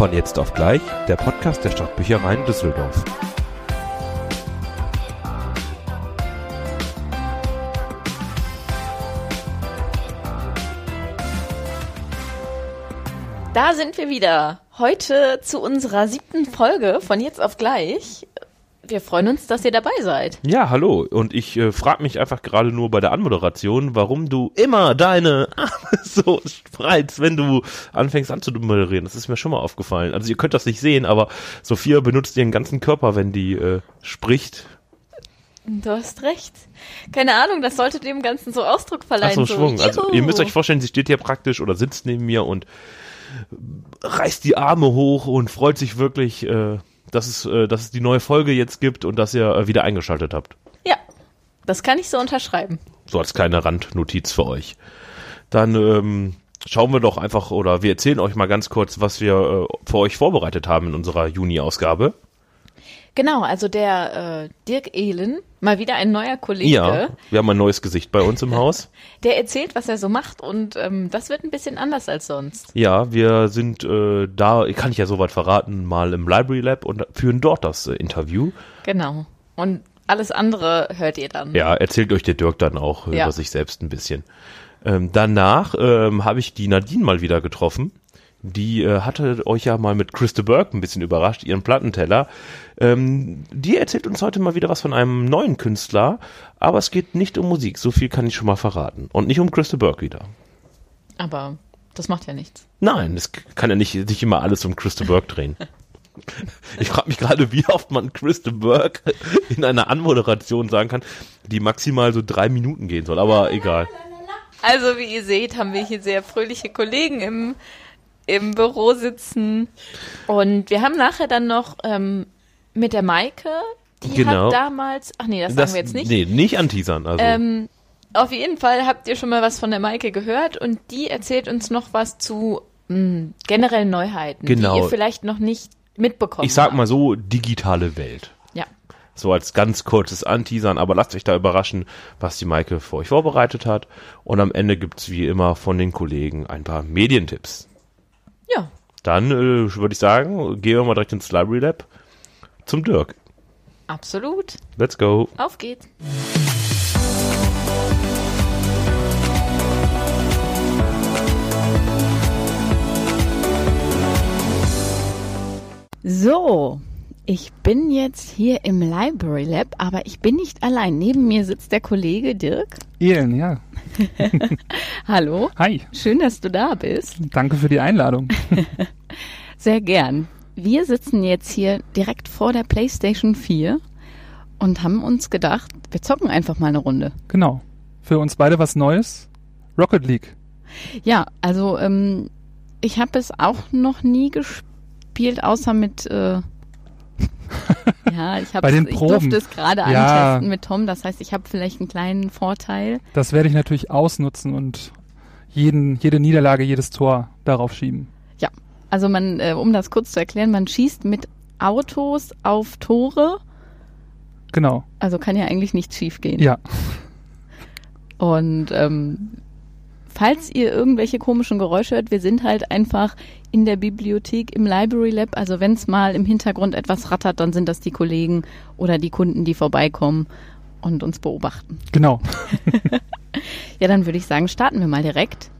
Von jetzt auf gleich, der Podcast der Stadtbüchereien Düsseldorf. Da sind wir wieder. Heute zu unserer siebten Folge von jetzt auf gleich. Wir freuen uns, dass ihr dabei seid. Ja, hallo. Und ich äh, frage mich einfach gerade nur bei der Anmoderation, warum du immer deine Arme so spreizt, wenn du anfängst anzumoderieren. Das ist mir schon mal aufgefallen. Also ihr könnt das nicht sehen, aber Sophia benutzt ihren ganzen Körper, wenn die äh, spricht. Du hast recht. Keine Ahnung, das sollte dem Ganzen so Ausdruck verleihen. Ach so, Schwung. Also ihr müsst euch vorstellen, sie steht hier praktisch oder sitzt neben mir und reißt die Arme hoch und freut sich wirklich, äh, dass, es, äh, dass es die neue Folge jetzt gibt und dass ihr äh, wieder eingeschaltet habt. Ja, das kann ich so unterschreiben. So als kleine Randnotiz für euch. Dann ähm, schauen wir doch einfach oder wir erzählen euch mal ganz kurz, was wir äh, für euch vorbereitet haben in unserer Juni-Ausgabe. Genau, also der äh, Dirk Ehlen, mal wieder ein neuer Kollege. Ja, wir haben ein neues Gesicht bei uns im Haus. Der erzählt, was er so macht und ähm, das wird ein bisschen anders als sonst. Ja, wir sind äh, da, kann ich ja soweit verraten, mal im Library Lab und führen dort das äh, Interview. Genau. Und alles andere hört ihr dann. Ja, erzählt euch der Dirk dann auch Ja. über sich selbst ein bisschen. Ähm, danach ähm, habe ich die Nadine mal wieder getroffen. Die äh, hatte euch ja mal mit Christa Burke ein bisschen überrascht, ihren Plattenteller. Ähm, die erzählt uns heute mal wieder was von einem neuen Künstler, aber es geht nicht um Musik, so viel kann ich schon mal verraten. Und nicht um Christa Burke wieder. Aber das macht ja nichts. Nein, es kann ja nicht sich immer alles um Christa Burke drehen. Ich frage mich gerade, wie oft man Christa Burke in einer Anmoderation sagen kann, die maximal so drei Minuten gehen soll, aber egal. Also wie ihr seht, haben wir hier sehr fröhliche Kollegen im, im Büro sitzen. Und wir haben nachher dann noch ähm, mit der Maike, die Genau. hat damals, ach nee, das, sagen wir jetzt nicht. Nee, nicht anteasern. Also. Ähm, auf jeden Fall habt ihr schon mal was von der Maike gehört und die erzählt uns noch was zu mh, generellen Neuheiten, Genau. die ihr vielleicht noch nicht mitbekommen ich sag habt. mal so, digitale Welt. Ja. So als ganz kurzes Anteasern, aber lasst euch da überraschen, was die Maike für euch vorbereitet hat. Und am Ende gibt's wie immer von den Kollegen ein paar Medientipps. Ja. Dann äh, würde ich sagen, gehen wir mal direkt ins Library Lab zum Dirk. Absolut. Let's go. Auf geht's. So, ich bin jetzt hier im Library Lab, aber ich bin nicht allein. Neben mir sitzt der Kollege Dirk. Elen, ja. Hallo, Hi, schön, dass du da bist. danke für die Einladung. Sehr gern. Wir sitzen jetzt hier direkt vor der PlayStation 4 und haben uns gedacht, wir zocken einfach mal eine Runde. Genau. Für uns beide was Neues. Rocket League. Ja, also ähm, ich habe es auch noch nie gespielt, außer mit äh, ja, ich habe Bei den ich Proben. durfte es gerade Ja. antesten mit Tom, das heißt, ich habe vielleicht einen kleinen Vorteil. Das werde ich natürlich ausnutzen und jeden, jede Niederlage, jedes Tor darauf schieben. Also man, äh, um das kurz zu erklären, man schießt mit Autos auf Tore, Genau. also kann ja eigentlich nichts schief gehen. Ja. Und ähm, falls ihr irgendwelche komischen Geräusche hört, wir sind halt einfach in der Bibliothek im Library Lab. Also wenn es mal im Hintergrund etwas rattert, dann sind das die Kollegen oder die Kunden, die vorbeikommen und uns beobachten. Genau. Ja, dann würde ich sagen, starten wir mal direkt.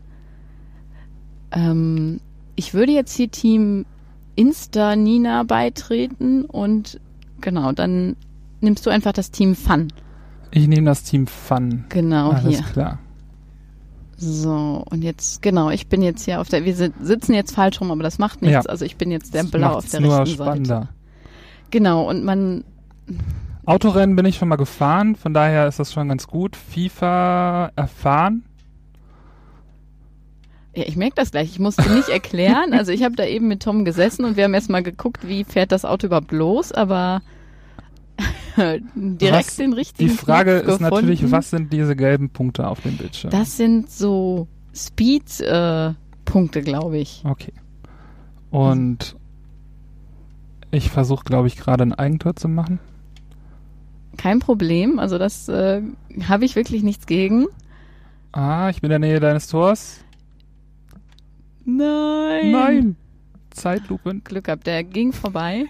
Ähm, ich würde jetzt hier Team Insta Nina beitreten und genau, dann nimmst du einfach das Team Fun. Ich nehme das Team Fun. Genau Alles hier. klar. So, und jetzt, genau, ich bin jetzt hier auf der, wir si- sitzen jetzt falsch rum, aber das macht nichts. Ja. Also ich bin jetzt der Das Blau auf der nur rechten spannender. Seite. Genau, und man, Autorennen bin ich schon mal gefahren, von daher ist das schon ganz gut. FIFA erfahren. ja, ich merke das gleich, ich musste nicht erklären. Also ich habe da eben mit Tom gesessen und wir haben erstmal geguckt, wie fährt das Auto überhaupt los, aber direkt Was- den richtigen Die Frage Knopf ist natürlich, gefunden. was sind diese gelben Punkte auf dem Bildschirm? Das sind so Speed-Punkte, glaube ich. Okay. Und ich versuche, glaube ich, gerade ein Eigentor zu machen. Kein Problem, also das äh, habe ich wirklich nichts gegen. Ah, ich bin in der Nähe deines Tors. Nein. Nein. Zeitlupe. Glück gehabt, der ging vorbei,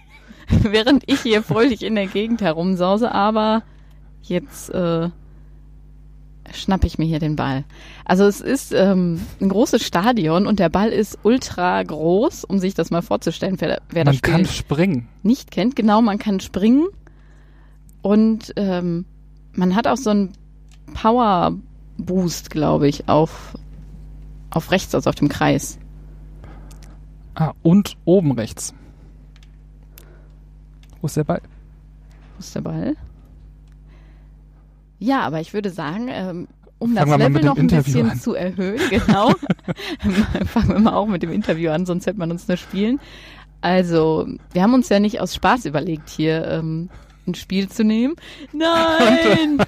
während ich hier fröhlich in der Gegend herumsause, aber jetzt äh, schnapp ich mir hier den Ball. Also es ist ähm, ein großes Stadion und der Ball ist ultra groß, um sich das mal vorzustellen, wer, wer das Man Spiel kann springen. nicht kennt. Genau, man kann springen und ähm, man hat auch so einen Power Boost, glaube ich, auf, auf rechts, also auf dem Kreis. Ah, und oben rechts. Wo ist der Ball? Wo ist der Ball? Ja, aber ich würde sagen, ähm, um Fangen das Level noch ein Interview bisschen an. zu erhöhen, genau. Fangen wir mal auch mit dem Interview an, sonst hätte man uns nur spielen. Also, wir haben uns ja nicht aus Spaß überlegt, hier ähm, ein Spiel zu nehmen. Nein!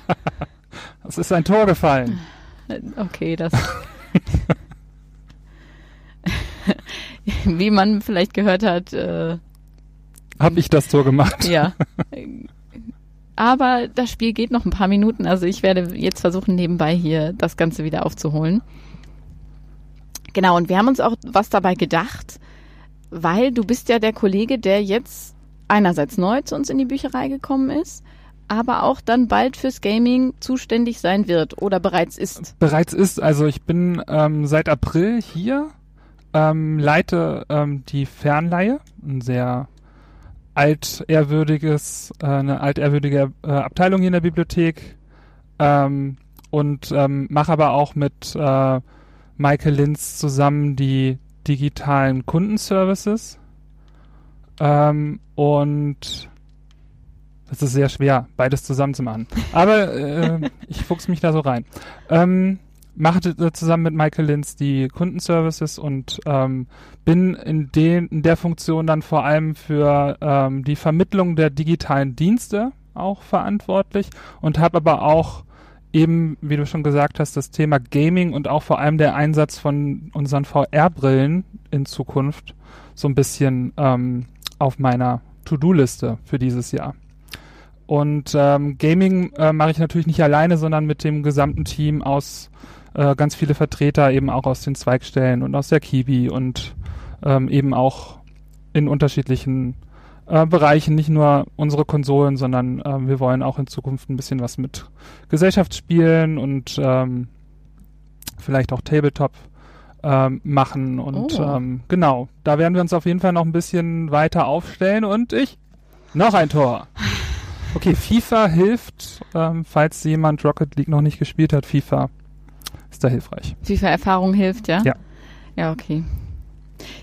Es ist ein Tor gefallen. Okay, das. Wie man vielleicht gehört hat, äh, Hab ich das Tor gemacht? ja. Aber das Spiel geht noch ein paar Minuten, also ich werde jetzt versuchen, nebenbei hier das Ganze wieder aufzuholen. Genau, und wir haben uns auch was dabei gedacht, weil du bist ja der Kollege, der jetzt einerseits neu zu uns in die Bücherei gekommen ist, aber auch dann bald fürs Gaming zuständig sein wird oder bereits ist. Bereits ist, also ich bin ähm, seit April hier, ähm, leite ähm, die Fernleihe, ein sehr altehrwürdiges, äh, eine altehrwürdige äh, Abteilung hier in der Bibliothek ähm, und ähm, mache aber auch mit äh, Michael Linz zusammen die digitalen Kundenservices ähm, und das ist sehr schwer, beides zusammen zu machen. Aber äh, ich fuchs mich da so rein. Ähm, mache zusammen mit Michael Linz die Kundenservices und ähm, bin in, den, in der Funktion dann vor allem für ähm, die Vermittlung der digitalen Dienste auch verantwortlich und habe aber auch eben, wie du schon gesagt hast, das Thema Gaming und auch vor allem der Einsatz von unseren VR-Brillen in Zukunft so ein bisschen ähm, auf meiner To-Do-Liste für dieses Jahr. Und ähm, Gaming äh, mache ich natürlich nicht alleine, sondern mit dem gesamten Team aus äh, ganz viele Vertreter eben auch aus den Zweigstellen und aus der Kiwi und ähm, eben auch in unterschiedlichen äh, Bereichen, nicht nur unsere Konsolen, sondern äh, wir wollen auch in Zukunft ein bisschen was mit Gesellschaftsspielen und ähm, vielleicht auch Tabletop ähm, machen und Oh. ähm, genau, da werden wir uns auf jeden Fall noch ein bisschen weiter aufstellen und ich noch ein Tor. Okay, FIFA hilft, ähm, falls jemand Rocket League noch nicht gespielt hat, FIFA ist da hilfreich. FIFA-Erfahrung hilft, ja? Ja. Ja, okay.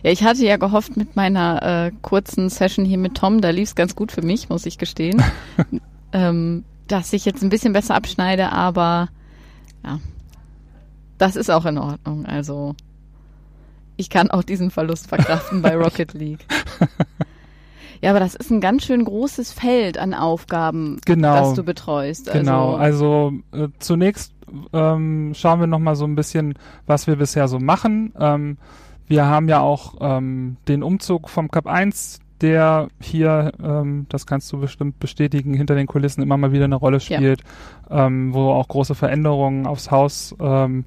Ja, ich hatte ja gehofft mit meiner äh, kurzen Session hier mit Tom, da lief es ganz gut für mich, muss ich gestehen, ähm, dass ich jetzt ein bisschen besser abschneide, aber ja, das ist auch in Ordnung. Also ich kann auch diesen Verlust verkraften bei Rocket League. Ja, aber das ist ein ganz schön großes Feld an Aufgaben, Genau. das du betreust. Genau, Also, also äh, zunächst ähm, schauen wir nochmal so ein bisschen, was wir bisher so machen. Ähm, wir haben ja auch ähm, den Umzug vom Cup 1, der hier, ähm, das kannst du bestimmt bestätigen, hinter den Kulissen immer mal wieder eine Rolle Ja. spielt, ähm, wo auch große Veränderungen aufs Haus ähm,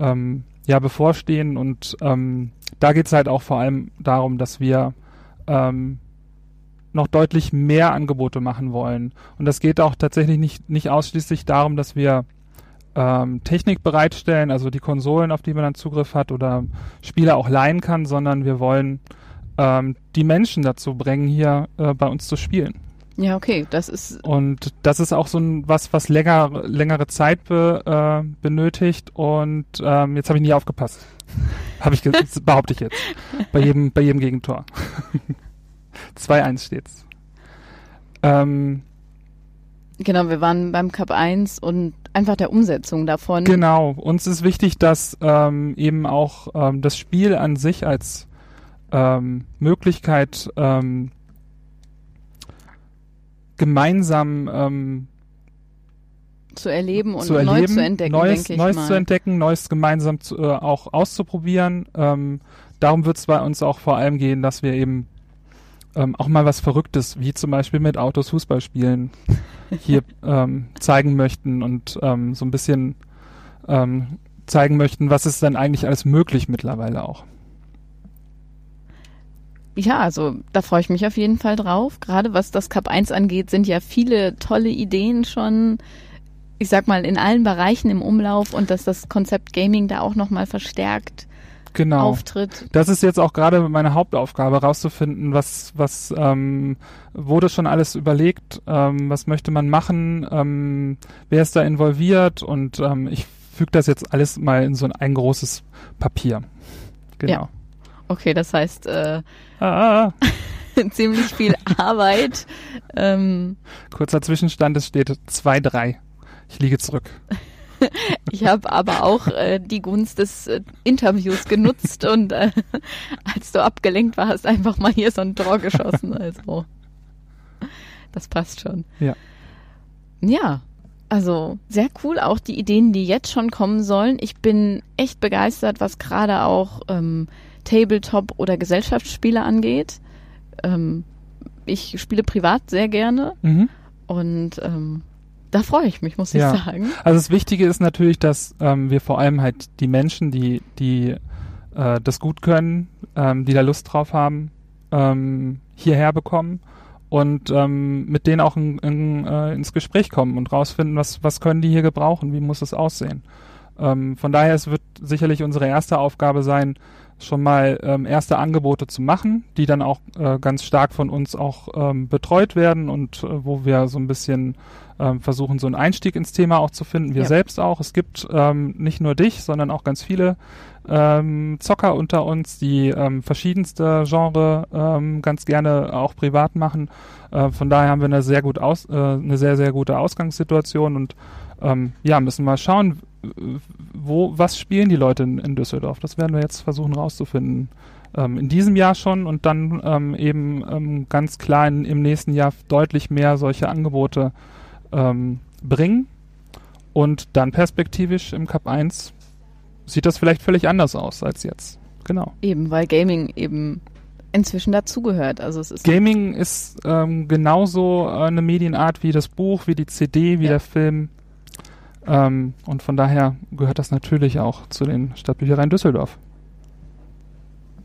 ähm, ja bevorstehen und ähm, da geht's halt auch vor allem darum, dass wir ähm, noch deutlich mehr Angebote machen wollen. Und das geht auch tatsächlich nicht, nicht ausschließlich darum, dass wir ähm, Technik bereitstellen, also die Konsolen, auf die man dann Zugriff hat oder Spiele auch leihen kann, sondern wir wollen ähm, die Menschen dazu bringen, hier äh, bei uns zu spielen. ja, okay, das ist Und das ist auch so ein was, was länger, längere Zeit be, äh, benötigt. Und ähm, jetzt habe ich nicht aufgepasst. Habe ich behaupte ich jetzt. Bei jedem, bei jedem Gegentor. 2-1 steht's. Ähm, Genau, wir waren beim Cup 1 und einfach der Umsetzung davon. genau. Uns ist wichtig, dass ähm, eben auch ähm, das Spiel an sich als ähm, Möglichkeit ähm, gemeinsam ähm, zu erleben und zu neu erleben, zu entdecken, Neues, denke ich Neues mal. zu entdecken, Neues gemeinsam zu, äh, auch auszuprobieren. Ähm, darum wird es bei uns auch vor allem gehen, dass wir eben ähm, auch mal was Verrücktes, wie zum Beispiel mit Autos Fußball spielen, hier ähm, zeigen möchten und ähm, so ein bisschen ähm, zeigen möchten, was ist dann eigentlich alles möglich mittlerweile auch. Ja, also da freue ich mich auf jeden Fall drauf. Gerade was das Cup 1 angeht, sind ja viele tolle Ideen schon, ich sag mal, in allen Bereichen im Umlauf und dass das Konzept Gaming da auch nochmal verstärkt genau. auftritt. Das ist jetzt auch gerade meine Hauptaufgabe, rauszufinden, was, was ähm, wurde schon alles überlegt, ähm, was möchte man machen, ähm, wer ist da involviert und ähm, ich füge das jetzt alles mal in so ein, ein großes Papier. Genau. Ja. Okay, das heißt äh, Ah, ah. ziemlich viel Arbeit. Ähm, kurzer Zwischenstand, es steht 2-3. Ich liege zurück. ich habe aber auch äh, die Gunst des äh, Interviews genutzt und äh, als du abgelenkt warst, einfach mal hier so ein Tor geschossen. Also das passt schon. Ja. Ja, also sehr cool. Auch die Ideen, die jetzt schon kommen sollen. Ich bin echt begeistert, was gerade auch ähm, Tabletop oder Gesellschaftsspiele angeht. Ähm, ich spiele privat sehr gerne Mhm. und ähm, da freue ich mich, muss Ja. ich sagen. Also das Wichtige ist natürlich, dass ähm, wir vor allem halt die Menschen, die, die äh, das gut können, ähm, die da Lust drauf haben, ähm, hierher bekommen und ähm, mit denen auch in, in, äh, ins Gespräch kommen und rausfinden, was, was können die hier gebrauchen, wie muss es aussehen. Ähm, von daher, es wird sicherlich unsere erste Aufgabe sein, schon mal ähm, erste Angebote zu machen, die dann auch äh, ganz stark von uns auch ähm, betreut werden und äh, wo wir so ein bisschen ähm, versuchen, so einen Einstieg ins Thema auch zu finden. Wir Ja. selbst auch. Es gibt ähm, nicht nur dich, sondern auch ganz viele ähm, Zocker unter uns, die ähm, verschiedenste Genre ähm, ganz gerne auch privat machen. Äh, von daher haben wir eine sehr gut aus, äh, eine sehr sehr gute Ausgangssituation und ähm, ja müssen mal schauen, wo was spielen die Leute in, in Düsseldorf. Das werden wir jetzt versuchen rauszufinden. Ähm, in diesem Jahr schon und dann ähm, eben ähm, ganz klar in, im nächsten Jahr deutlich mehr solche Angebote ähm, bringen und dann perspektivisch im Cup 1 sieht das vielleicht völlig anders aus als jetzt. Genau. Eben, weil Gaming eben inzwischen dazugehört. Also es ist Gaming ist ähm, genauso äh, eine Medienart wie das Buch, wie die CD, wie Ja. der Film. Ähm, und von daher gehört das natürlich auch zu den Stadtbüchereien Düsseldorf.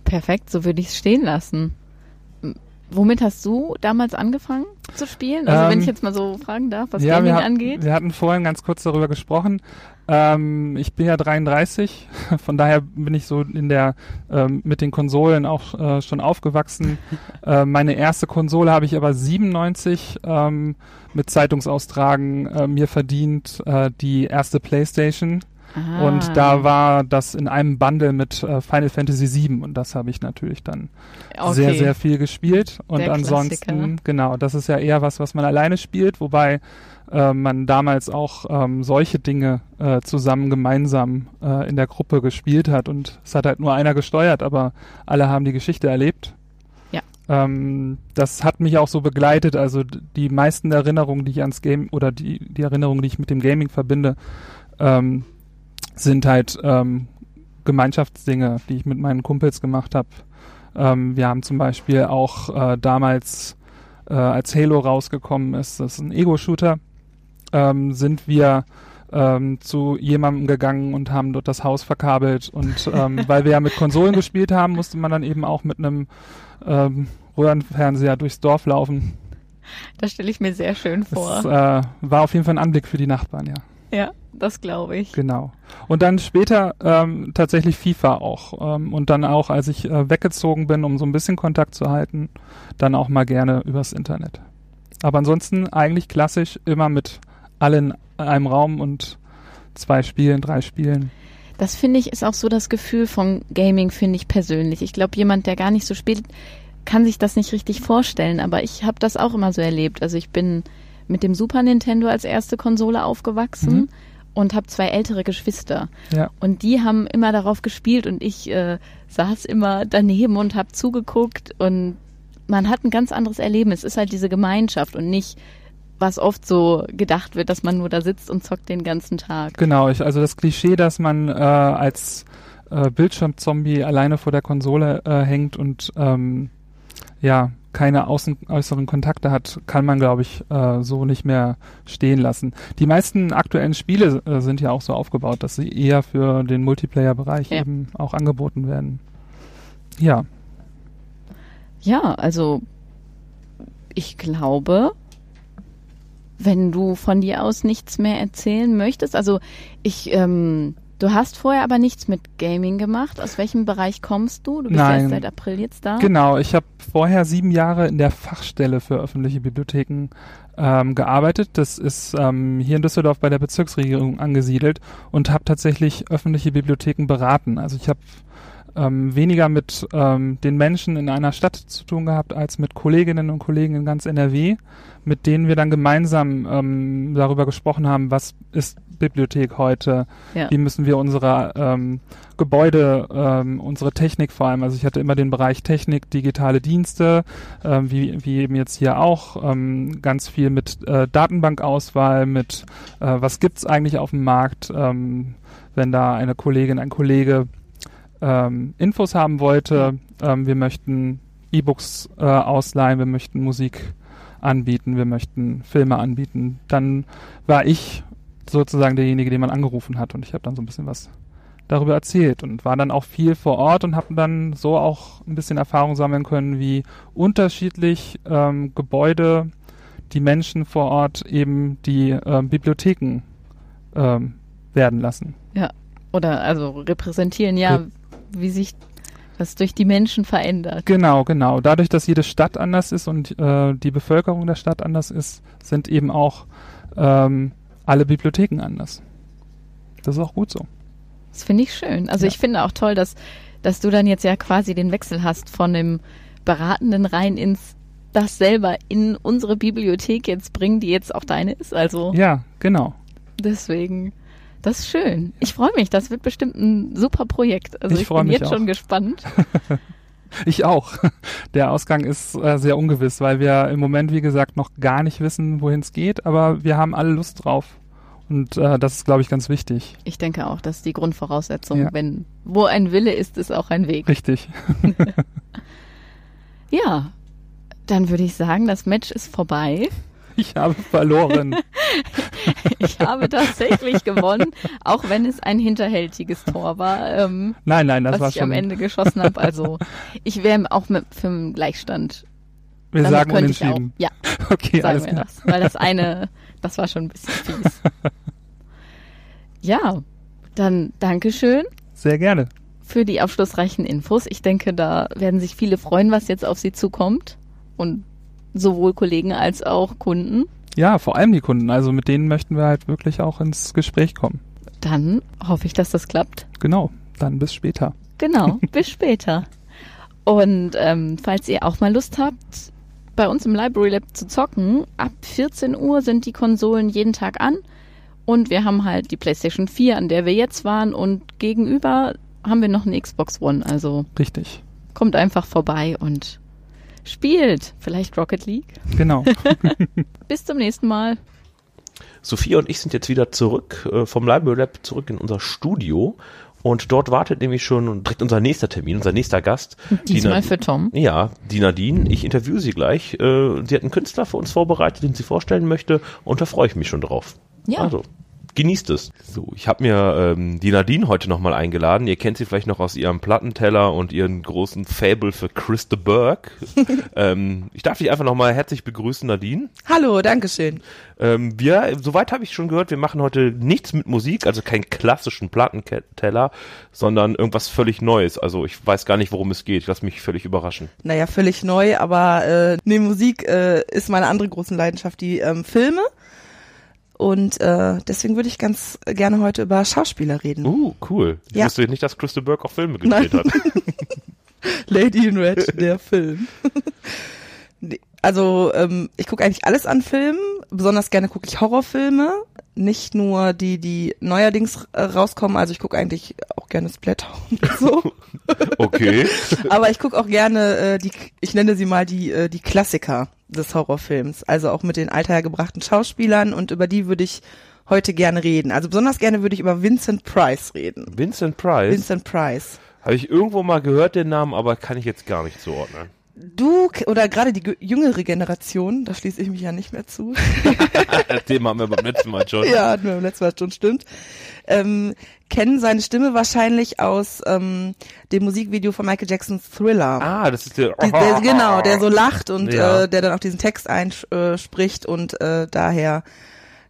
perfekt, so würde ich es stehen lassen. Womit hast du damals angefangen zu spielen? Also wenn Ähm, ich jetzt mal so fragen darf, was ja, Gaming hat- angeht. wir hatten vorhin ganz kurz darüber gesprochen. Ähm, ich bin ja 33, von daher bin ich so in der ähm, mit den Konsolen auch äh, schon aufgewachsen. äh, meine erste Konsole habe ich aber 97 ähm, mit Zeitungsaustragen äh, mir verdient, äh, die erste PlayStation. Ah. Und da war das in einem Bundle mit äh, Final Fantasy VII und das habe ich natürlich dann okay. sehr, sehr viel gespielt. Und Der ansonsten, Klassiker. genau, das ist ja eher was, was man alleine spielt, wobei äh, man damals auch ähm, solche Dinge äh, zusammen gemeinsam äh, in der Gruppe gespielt hat und es hat halt nur einer gesteuert, aber alle haben die Geschichte erlebt. Ähm, das hat mich auch so begleitet, also die meisten Erinnerungen, die ich ans Game oder die, die Erinnerungen, die ich mit dem Gaming verbinde, ähm, sind halt ähm, Gemeinschaftsdinge, die ich mit meinen Kumpels gemacht habe. Ähm, wir haben zum Beispiel auch äh, damals, äh, als Halo rausgekommen ist, das ist ein Ego-Shooter, ähm, sind wir ähm, zu jemandem gegangen und haben dort das Haus verkabelt. Und ähm, weil wir ja mit Konsolen gespielt haben, musste man dann eben auch mit einem ähm, Röhrenfernseher durchs Dorf laufen. Das stelle ich mir sehr schön vor. Das äh, war auf jeden Fall ein Anblick für die Nachbarn, ja. ja, das glaube ich. Genau. Und dann später ähm, tatsächlich FIFA auch. Ähm, und dann auch, als ich äh, weggezogen bin, um so ein bisschen Kontakt zu halten, dann auch mal gerne übers Internet. Aber ansonsten eigentlich klassisch immer mit allen einem Raum und zwei Spielen, drei Spielen. Das finde ich ist auch so das Gefühl von Gaming, finde ich persönlich. Ich glaube, jemand, der gar nicht so spielt, kann sich das nicht richtig vorstellen, aber ich habe das auch immer so erlebt. Also ich bin mit dem Super Nintendo als erste Konsole aufgewachsen Mhm. und habe zwei ältere Geschwister. Ja. Und die haben immer darauf gespielt und ich äh, saß immer daneben und habe zugeguckt und man hat ein ganz anderes Erleben. Es ist halt diese Gemeinschaft und nicht, was oft so gedacht wird, dass man nur da sitzt und zockt den ganzen Tag. Genau, ich, also das Klischee, dass man äh, als äh, Bildschirmzombie alleine vor der Konsole äh, hängt und ähm, ja, keine außen, äußeren Kontakte hat, kann man, glaube ich, äh, so nicht mehr stehen lassen. Die meisten aktuellen Spiele äh, sind ja auch so aufgebaut, dass sie eher für den Multiplayer-Bereich Ja. eben auch angeboten werden. Ja, Ja, also ich glaube, wenn du von dir aus nichts mehr erzählen möchtest, also ich, ähm, du hast vorher aber nichts mit Gaming gemacht. Aus welchem Bereich kommst du? Du bist Nein. erst seit April jetzt da. Genau, ich habe vorher sieben Jahre in der Fachstelle für öffentliche Bibliotheken ähm, gearbeitet. Das ist ähm, hier in Düsseldorf bei der Bezirksregierung angesiedelt und habe tatsächlich öffentliche Bibliotheken beraten. Also ich habe ähm, weniger mit ähm, den Menschen in einer Stadt zu tun gehabt, als mit Kolleginnen und Kollegen in ganz NRW, mit denen wir dann gemeinsam ähm, darüber gesprochen haben, was ist Bibliothek heute, Ja. wie müssen wir unsere ähm, Gebäude, ähm, unsere Technik vor allem, also ich hatte immer den Bereich Technik, digitale Dienste, ähm, wie, wie eben jetzt hier auch, ähm, ganz viel mit äh, Datenbankauswahl, mit äh, was gibt's eigentlich auf dem Markt, ähm, wenn da eine Kollegin, ein Kollege ähm, Infos haben wollte, ähm, wir möchten E-Books äh, ausleihen, wir möchten Musik anbieten, wir möchten Filme anbieten, dann war ich sozusagen derjenige, den man angerufen hat und ich habe dann so ein bisschen was darüber erzählt und war dann auch viel vor Ort und habe dann so auch ein bisschen Erfahrung sammeln können, wie unterschiedlich ähm, Gebäude, die Menschen vor Ort eben die ähm, Bibliotheken ähm, werden lassen. Oder also repräsentieren ja, Re- wie sich das durch die Menschen verändert. Genau, genau. Dadurch, dass jede Stadt anders ist und äh, die Bevölkerung der Stadt anders ist, sind eben auch ähm, alle Bibliotheken anders. Das ist auch gut so. Das finde ich schön. Also Ja. ich finde auch toll, dass, dass du dann jetzt ja quasi den Wechsel hast von dem Beratenden rein ins das selber in unsere Bibliothek jetzt bringen, die jetzt auch deine ist. Also Ja, genau. deswegen, das ist schön. Ich freue mich, das wird bestimmt ein super Projekt. Also Ich ich, bin mich jetzt auch. schon gespannt. Ich auch. Der Ausgang ist äh, sehr ungewiss, weil wir im Moment, wie gesagt, noch gar nicht wissen, wohin es geht, aber wir haben alle Lust drauf. Und äh, das ist, glaube ich, ganz wichtig. Ich denke auch, das ist die Grundvoraussetzung. Ja. Wenn wo ein Wille ist, ist auch ein Weg. Richtig. Ja, dann würde ich sagen, das Match ist vorbei. Ich habe verloren. Ich habe tatsächlich gewonnen, auch wenn es ein hinterhältiges Tor war, ähm, Nein, nein, das war was ich schon. am Ende geschossen habe. Also ich wäre auch mit, für einen Gleichstand. wir Damit sagen ich auch, unentschieden. ja, Okay, sagen alles wir klar. das. Weil das eine, das war schon ein bisschen fies. Ja, dann Dankeschön Sehr gerne. für die aufschlussreichen Infos. Ich denke, da werden sich viele freuen, was jetzt auf sie zukommt. Und sowohl Kollegen als auch Kunden. Ja, vor allem die Kunden. Also mit denen möchten wir halt wirklich auch ins Gespräch kommen. Dann hoffe ich, dass das klappt. Genau. Dann bis später. Genau, bis später. Und ähm, falls ihr auch mal Lust habt, bei uns im Library Lab zu zocken, ab 14 Uhr sind die Konsolen jeden Tag an. Und wir haben halt die PlayStation 4, an der wir jetzt waren. Und gegenüber haben wir noch eine Xbox One. Also Richtig. kommt einfach vorbei und spielt. Vielleicht Rocket League. Genau. Bis zum nächsten Mal. Sophia und ich sind jetzt wieder zurück äh, vom Library Lab zurück in unser Studio und dort wartet nämlich schon direkt unser nächster Termin, unser nächster Gast. Die Diesmal für Tom. Ja, die Nadine. Ich interviewe sie gleich. Äh, sie hat einen Künstler für uns vorbereitet, den sie vorstellen möchte und da freue ich mich schon drauf. Ja. Also, genießt es. So, ich habe mir ähm, die Nadine heute nochmal eingeladen. Ihr kennt sie vielleicht noch aus ihrem Plattenteller und ihren großen Fable für Chris de Burgh. ähm, ich darf dich einfach nochmal herzlich begrüßen, Nadine. Hallo, Dankeschön. Ähm, wir, soweit habe ich schon gehört, wir machen heute nichts mit Musik, also keinen klassischen Plattenteller, sondern irgendwas völlig Neues. Also ich weiß gar nicht, worum es geht. Ich lasse mich völlig überraschen. Naja, völlig neu, aber äh, nee, Musik äh, ist meine andere große Leidenschaft, die ähm, Filme. Und äh, deswegen würde ich ganz gerne heute über Schauspieler reden. Uh, cool. Ich Ja. wusste nicht, dass Crystal Burke auch Filme gedreht hat. Lady in Red, der Film. Also ähm, ich gucke eigentlich alles an Filmen. Besonders gerne gucke ich Horrorfilme. Nicht nur die, die neuerdings äh, rauskommen. Also ich gucke eigentlich auch gerne Splatter und so. Okay. Aber ich gucke auch gerne äh, die, ich nenne sie mal die, äh, die Klassiker des Horrorfilms. Also auch mit den althergebrachten Schauspielern und über die würde ich heute gerne reden. Also besonders gerne würde ich über Vincent Price reden. Vincent Price. Vincent Price. Habe ich irgendwo mal gehört, den Namen, aber kann ich jetzt gar nicht zuordnen. Du oder gerade die ge- jüngere Generation, da schließe ich mich ja nicht mehr zu. Thema haben wir beim letzten Mal schon. ja, hatten wir beim letzten Mal schon, stimmt. Ähm, kennen seine Stimme wahrscheinlich aus ähm, dem Musikvideo von Michael Jacksons Thriller. Ah, das ist der. Die, der, genau, der so lacht und Ja. äh, der dann auch diesen Text einspricht und äh, daher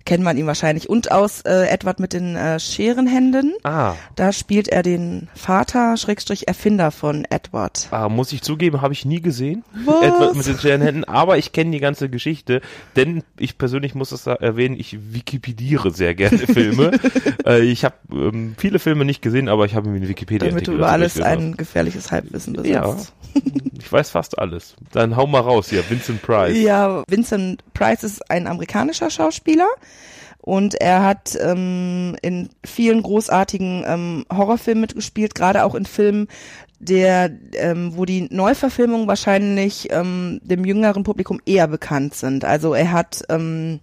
kennt man ihn wahrscheinlich. Und aus äh, Edward mit den äh, Scherenhänden. Ah, Da spielt er den Vater, Schrägstrich Erfinder von Edward. ah, muss ich zugeben, habe ich nie gesehen. Was? Etwas mit den Scherenhänden, aber ich kenne die ganze Geschichte, denn ich persönlich muss das da erwähnen, ich wikipediere sehr gerne Filme. äh, ich habe ähm, viele Filme nicht gesehen, aber ich habe mir einen wikipedia Damit du über alles ein gefährliches Halbwissen besitzt. Ja, ich weiß fast alles. Dann hau mal raus hier, Vincent Price. Ja, Vincent Price ist ein amerikanischer Schauspieler und er hat ähm, in vielen großartigen ähm, Horrorfilmen mitgespielt, gerade auch in Filmen, der, ähm, wo die Neuverfilmungen wahrscheinlich ähm, dem jüngeren Publikum eher bekannt sind. Also er hat ähm,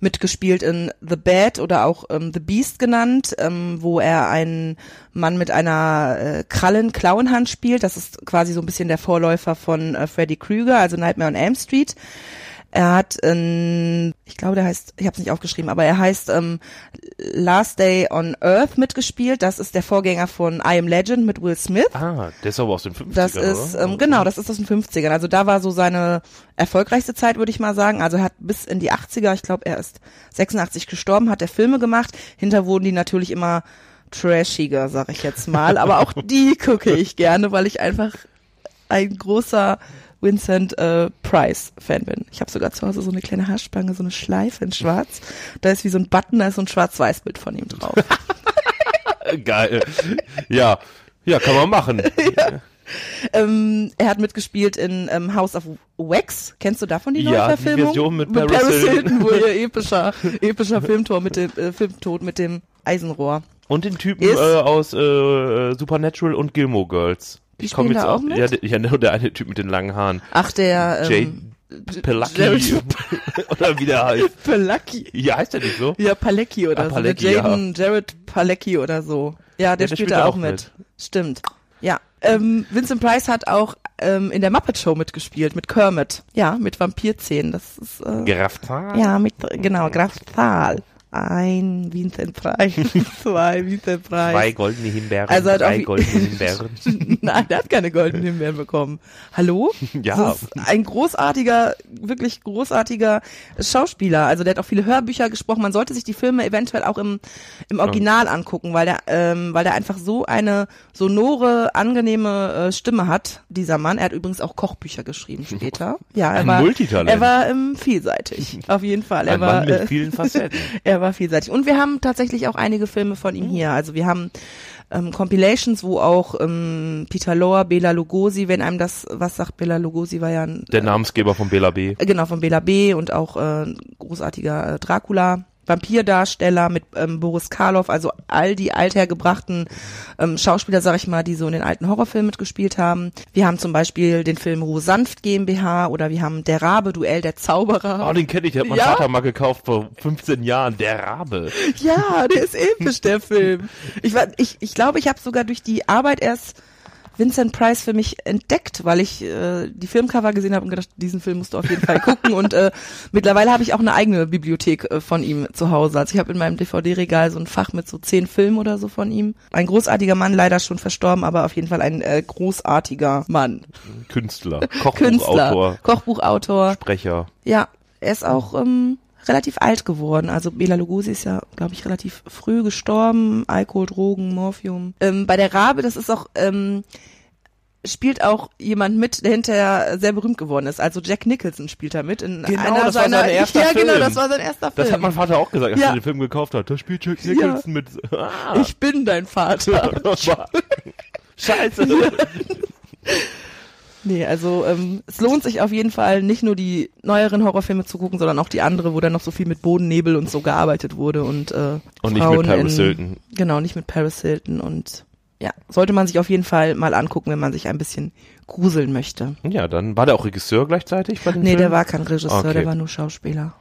mitgespielt in The Bad oder auch ähm, The Beast genannt, ähm, wo er einen Mann mit einer äh, Krallen-Klauenhand spielt. Das ist quasi so ein bisschen der Vorläufer von äh, Freddy Krueger, also Nightmare on Elm Street. Er hat, in, ich glaube, der heißt, ich habe es nicht aufgeschrieben, aber er heißt ähm, Last Day on Earth mitgespielt. Das ist der Vorgänger von I Am Legend mit Will Smith. Ah, der ist aber aus den 50ern, Das ist, oder? ähm, genau, das ist aus den 50ern. Also da war so seine erfolgreichste Zeit, würde ich mal sagen. Also er hat bis in die 80er, ich glaube, er ist 86 gestorben, hat er Filme gemacht. Hinter wurden die natürlich immer trashiger, sag ich jetzt mal. Aber auch die gucke ich gerne, weil ich einfach ein großer Vincent äh, Price Fan bin. Ich habe sogar zu Hause so eine kleine Haarspange, so eine Schleife in schwarz. Da ist wie so ein Button, da ist so ein Schwarz-Weiß-Bild von ihm drauf. Geil. Ja, ja, kann man machen. Ähm, er hat mitgespielt in ähm, House of Wax. Kennst du davon die Ja, die Neuverfilmung? Version mit Paris Hilton. wo ihr epischer, epischer Filmtor mit dem äh, Filmtod mit dem Eisenrohr. Und den Typen äh, aus äh, Supernatural und Gilmore Girls. Die Ich komm spielen jetzt auch mit? Ja, der, ja, nur der eine Typ mit den langen Haaren. Ach, der Jay ähm, Pelacki. Oder wie der heißt. Palecki. Ja, heißt der nicht so? Ja, Palecki oder Ah, so. Palecki, mit Jaden, Jared Palecki oder so. Ja, der, der spielt da auch auch mit. Stimmt. Ja. Ähm, Vincent Price hat auch ähm, in der Muppet Show mitgespielt, mit Kermit. Ja, mit Vampirzähnen. Das ist äh, Gerafta? Ja, mit, genau, Graf Zahl. Ein Price, zwei Price. Zwei goldene Himbeeren, Also drei goldene Himbeeren. Nein, der hat keine goldenen Himbeeren bekommen. Hallo? Ja. Ein großartiger, wirklich großartiger Schauspieler. Also der hat auch viele Hörbücher gesprochen. Man sollte sich die Filme eventuell auch im, im Original angucken, weil der, ähm, weil der einfach so eine sonore, angenehme äh, Stimme hat, dieser Mann. Er hat übrigens auch Kochbücher geschrieben später. Ja, er Ein war, Multitalent. er war ähm, vielseitig. Auf jeden Fall. Er Ein war, Mann mit äh, vielen Facetten. er war vielseitig. Und wir haben tatsächlich auch einige Filme von ihm hier. Also wir haben ähm, Compilations, wo auch ähm, Peter Lohr, Bela Lugosi, wenn einem das was sagt, Bela Lugosi war ja ein, Der Namensgeber von Bela B. äh, genau von Bela B. und auch äh, großartiger äh, Dracula. Vampirdarsteller mit ähm, Boris Karloff, also all die althergebrachten ähm, Schauspieler, sag ich mal, die so in den alten Horrorfilmen mitgespielt haben. Wir haben zum Beispiel den Film Ruhe Sanft GmbH oder wir haben Der Rabe, Duell der Zauberer. Oh, den kenne ich, den hat mein Ja? Vater mal gekauft vor 15 Jahren. Der Rabe. Ja, der ist episch, der Film. Ich, war, ich, ich glaube, ich habe sogar durch die Arbeit erst Vincent Price für mich entdeckt, weil ich äh, die Filmcover gesehen habe und gedacht, diesen Film musst du auf jeden Fall gucken. Und äh, mittlerweile habe ich auch eine eigene Bibliothek äh, von ihm zu Hause. Also ich habe in meinem DVD-Regal so ein Fach mit so zehn Filmen oder so von ihm. Ein großartiger Mann, leider schon verstorben, aber auf jeden Fall ein äh, großartiger Mann. Künstler. Künstler, Kochbuchautor. Kochbuchautor. Sprecher. Ja, er ist auch ähm, relativ alt geworden. Also Bela Lugosi ist ja, glaube ich, relativ früh gestorben. Alkohol, Drogen, Morphium. Ähm, bei der Rabe, das ist auch, ähm, spielt auch jemand mit, der hinterher sehr berühmt geworden ist. Also Jack Nicholson spielt da mit in Genau, einer das war seiner. sein erster ja, genau, Film. das war sein erster Film. Das hat mein Vater auch gesagt, als Ja. er den Film gekauft hat. Da spielt Jack Nicholson mit. Ah, ich bin dein Vater. Scheiße. Nee, also ähm, es lohnt sich auf jeden Fall nicht nur die neueren Horrorfilme zu gucken, sondern auch die andere, wo dann noch so viel mit Bodennebel und so gearbeitet wurde und äh, Und nicht Frauen mit Paris in, Hilton. Genau, nicht mit Paris Hilton und ja, sollte man sich auf jeden Fall mal angucken, wenn man sich ein bisschen gruseln möchte. Ja, dann war der auch Regisseur gleichzeitig bei dem Nee, Film? der war kein Regisseur, Okay. der war nur Schauspieler.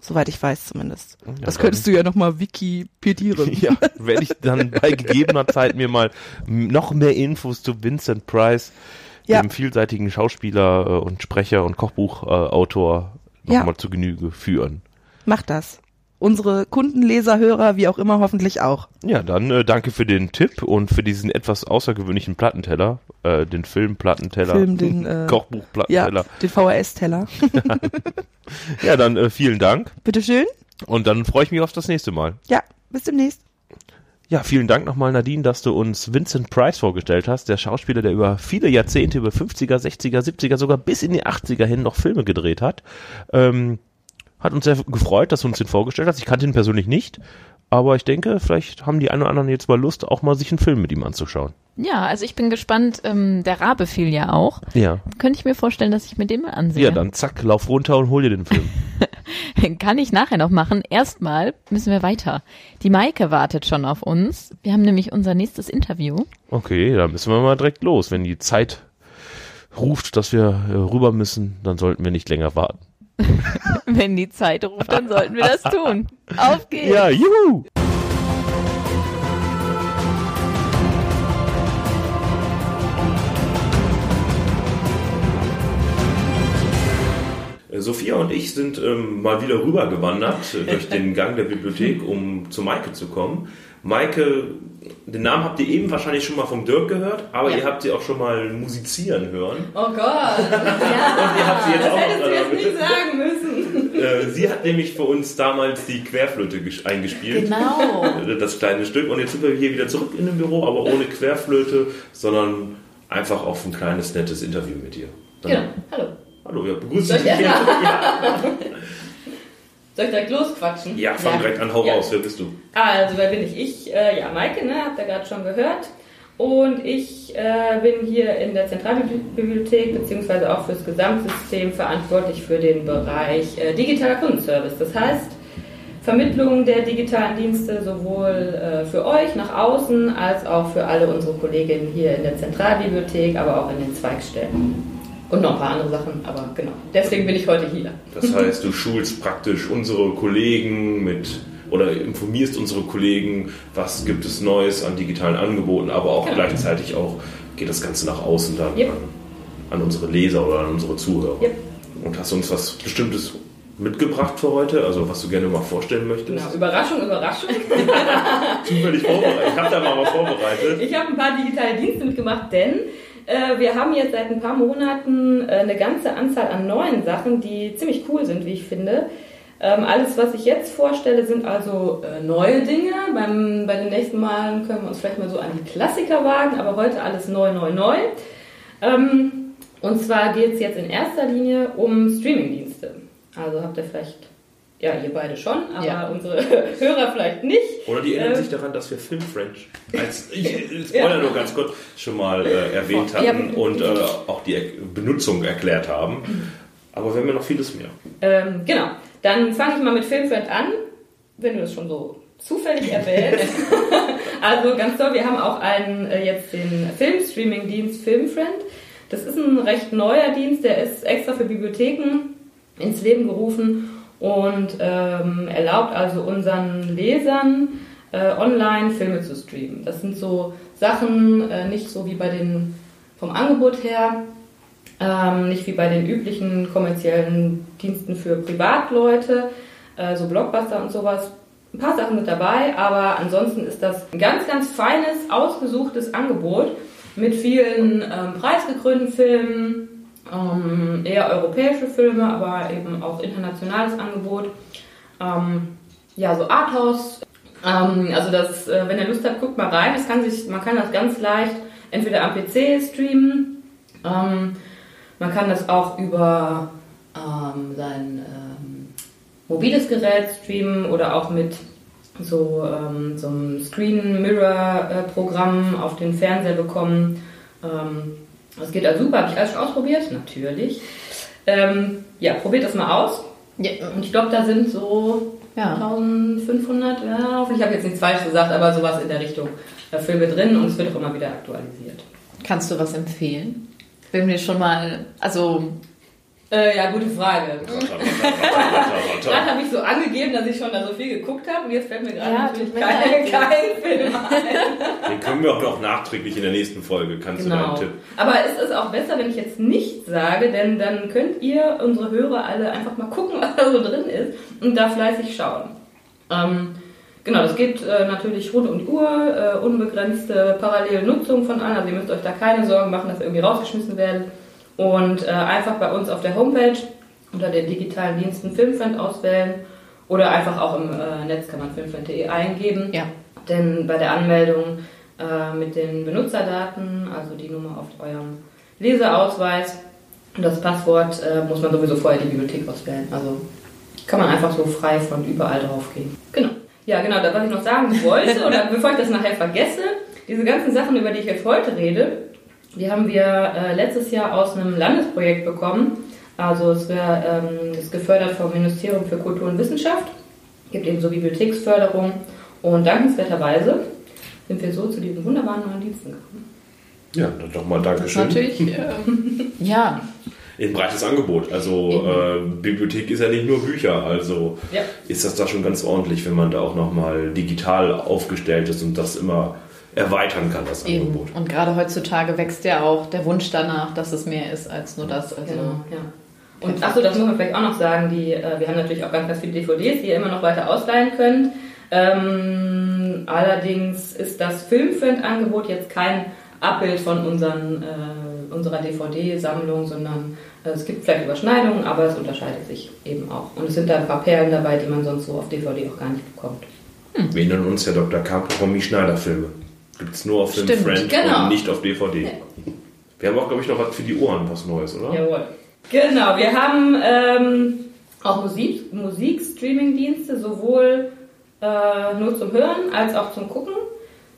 Soweit ich weiß zumindest. Ja, das könntest du ja nochmal wikipedieren. Ja, werde ich dann bei gegebener Zeit mir mal noch mehr Infos zu Vincent Price Ja. dem vielseitigen Schauspieler äh, und Sprecher und Kochbuchautor äh, Ja. nochmal zu Genüge führen. Macht das. Unsere Kunden, Leser, Hörer, wie auch immer, hoffentlich auch. Ja, dann äh, danke für den Tipp und für diesen etwas außergewöhnlichen Plattenteller, äh, den Filmplattenteller, Film, den, äh, Ja, Kochbuchplattenteller. den VHS-Teller. Ja, dann äh, vielen Dank Bitteschön. und dann freue ich mich auf das nächste Mal. Ja, bis demnächst. Ja, vielen Dank nochmal, Nadine, dass du uns Vincent Price vorgestellt hast, der Schauspieler, der über viele Jahrzehnte, über 50er, 60er, 70er, sogar bis in die 80er hin noch Filme gedreht hat. Ähm, hat uns sehr gefreut, dass du uns den vorgestellt hast. Ich kannte ihn persönlich nicht, aber ich denke, vielleicht haben die einen oder anderen jetzt mal Lust, auch mal sich einen Film mit ihm anzuschauen. Ja, also ich bin gespannt. Ähm, der Rabe fiel ja auch. Ja. Könnte ich mir vorstellen, dass ich mir den mal ansehe. Ja, dann zack, lauf runter und hol dir den Film. Kann ich nachher noch machen. Erstmal müssen wir weiter. Die Maike wartet schon auf uns. Wir haben nämlich unser nächstes Interview. Okay, dann müssen wir mal direkt los. Wenn die Zeit ruft, dass wir äh, rüber müssen, dann sollten wir nicht länger warten. Wenn die Zeit ruft, dann sollten wir das tun. Auf geht's. Ja, juhu! Sophia und ich sind ähm, mal wieder rübergewandert äh, durch den Gang der Bibliothek, um zu Maike zu kommen. Maike, den Namen habt ihr eben wahrscheinlich schon mal vom Dirk gehört, aber Ja. ihr habt sie auch schon mal musizieren hören. Oh Gott. Ja, Und ihr habt sie jetzt das auch hättest du jetzt nicht sagen müssen. Äh, sie hat nämlich für uns damals die Querflöte ges- eingespielt. Genau. das kleine Stück. Und jetzt sind wir hier wieder zurück in dem Büro, aber ohne Querflöte, sondern einfach auf ein kleines, nettes Interview mit dir. Dann, Genau. Hallo. Hallo, ja, begrüße Soll dich. ich Ja, Soll ich direkt losquatschen? ja, fang direkt an, hau Ja. raus. Wer bist du? Also, wer bin ich? Ich, äh, ja, Maike, ne, habt ihr gerade schon gehört. Und ich äh, bin hier in der Zentralbibliothek beziehungsweise auch fürs Gesamtsystem verantwortlich für den Bereich äh, digitaler Kundenservice. Das heißt, Vermittlung der digitalen Dienste sowohl äh, für euch nach außen als auch für alle unsere Kolleginnen hier in der Zentralbibliothek, aber auch in den Zweigstellen. Und noch ein paar andere Sachen, aber genau. Deswegen bin ich heute hier. Das heißt, du schulst praktisch unsere Kollegen mit oder informierst unsere Kollegen, was gibt es Neues an digitalen Angeboten, aber auch Genau. gleichzeitig auch geht das Ganze nach außen dann Yep. an, an unsere Leser oder an unsere Zuhörer. Yep. Und hast du uns was Bestimmtes mitgebracht für heute, also was du gerne mal vorstellen möchtest? Genau. Überraschung, Überraschung. Zufällig vorbereitet. Ich habe da mal was vorbereitet. Ich habe ein paar digitale Dienste mitgemacht, denn äh, wir haben jetzt seit ein paar Monaten äh, eine ganze Anzahl an neuen Sachen, die ziemlich cool sind, wie ich finde. Ähm, alles, was ich jetzt vorstelle, sind also äh, neue Dinge. Beim, bei den nächsten Malen können wir uns vielleicht mal so an die Klassiker wagen, aber heute alles neu, neu, neu. Ähm, und zwar geht es jetzt in erster Linie um Streamingdienste. Also habt ihr vielleicht, ja, ihr beide schon, aber Ja. unsere Hörer vielleicht nicht. Oder die erinnern Ähm. sich daran, dass wir Film French als ich Spoiler Ja. nur ganz kurz schon mal äh, erwähnt Ja. hatten und äh, auch die Er- Benutzung erklärt haben. Aber wir haben ja noch vieles mehr. Ähm, genau. Dann fange ich mal mit Filmfriend an, wenn du das schon so zufällig erwähnst. also ganz toll, wir haben auch einen äh, jetzt den Filmstreaming-Dienst Filmfriend. Das ist ein recht neuer Dienst, der ist extra für Bibliotheken ins Leben gerufen und ähm, erlaubt also unseren Lesern äh, online Filme zu streamen. Das sind so Sachen, äh, nicht so wie bei den vom Angebot her, ähm, nicht wie bei den üblichen kommerziellen Diensten für Privatleute, äh, so Blockbuster und sowas. Ein paar Sachen sind dabei, aber ansonsten ist das ein ganz, ganz feines, ausgesuchtes Angebot mit vielen ähm, preisgekrönten Filmen, ähm, eher europäische Filme, aber eben auch internationales Angebot. Ähm, ja, so Arthouse. Ähm, also das, äh, wenn ihr Lust habt, guckt mal rein. Das kann sich, man kann das ganz leicht entweder am PC streamen. Ähm, man kann das auch über ähm, sein ähm, mobiles Gerät streamen oder auch mit so, so einem Screen Mirror Programm auf den Fernseher bekommen. Ähm, das geht also super, habe ich alles schon ausprobiert, natürlich. Ähm, ja, probiert das mal aus. Ja. Und ich glaube, da sind so Ja. 1500, ja, hoffentlich habe ich jetzt nichts falsch gesagt, aber sowas in der Richtung äh, Filme drin und es wird auch immer wieder aktualisiert. Kannst du was empfehlen? Wenn wir schon mal, also Äh, ja, gute Frage. Gerade habe ich so angegeben, dass ich schon da so viel geguckt habe und jetzt fällt mir gerade Ja, natürlich kein, kein Film ein. Den können wir auch noch nachträglich in der nächsten Folge. Kannst du Genau. deinen Tipp? Aber es ist auch besser, wenn ich jetzt nicht sage, denn dann könnt ihr, unsere Hörer, alle einfach mal gucken, was da so drin ist und da fleißig schauen. Ähm, genau, das geht äh, natürlich rund um die Uhr, äh, unbegrenzte parallele Nutzung von allen, also ihr müsst euch da keine Sorgen machen, dass ihr irgendwie rausgeschmissen werdet. Und äh, einfach bei uns auf der Homepage unter den digitalen Diensten Filmfriend auswählen oder einfach auch im äh, Netz kann man filmfriend.de eingeben. Ja. Denn bei der Anmeldung äh, mit den Benutzerdaten, also die Nummer auf eurem Leseausweis und das Passwort, äh, muss man sowieso vorher die Bibliothek auswählen. Also kann man einfach so frei von überall drauf gehen. Genau. Ja, genau, das, was ich noch sagen wollte, oder bevor ich das nachher vergesse, diese ganzen Sachen, über die ich jetzt heute rede, die haben wir äh, letztes Jahr aus einem Landesprojekt bekommen. Also es wär, ähm, ist gefördert vom Ministerium für Kultur und Wissenschaft, gibt eben so Bibliotheksförderung und dankenswerterweise sind wir so zu diesen wunderbaren neuen Diensten gekommen. Ja, dann doch mal Das ist Dankeschön. natürlich, äh, ja, Ein breites Angebot. Also äh, Bibliothek ist ja nicht nur Bücher, also Ja. ist das da schon ganz ordentlich, wenn man da auch nochmal digital aufgestellt ist und das immer erweitern kann, das eben. Angebot. Und gerade heutzutage wächst ja auch der Wunsch danach, dass es mehr ist als nur das. Also, Genau, ja. Und achso, das muss man vielleicht auch noch sagen, die, äh, wir haben natürlich auch ganz, ganz viele DVDs, die ihr immer noch weiter ausleihen könnt. Ähm, allerdings ist das Filmfriend-Angebot jetzt kein Abbild von unseren, äh, unserer DVD-Sammlung, sondern äh, es gibt vielleicht Überschneidungen, aber es unterscheidet sich eben auch. Und es sind da ein paar Perlen dabei, die man sonst so auf DVD auch gar nicht bekommt. Wir nennen uns ja Dr. K. Romy Schneider Filme. Gibt es nur auf Stimmt, Filmfriend genau. und nicht auf DVD. Wir haben auch, glaube ich, noch was für die Ohren, was Neues, oder? Jawohl. Genau, wir haben ähm, auch Musik, Musikstreaming-Dienste, sowohl äh, nur zum Hören als auch zum Gucken.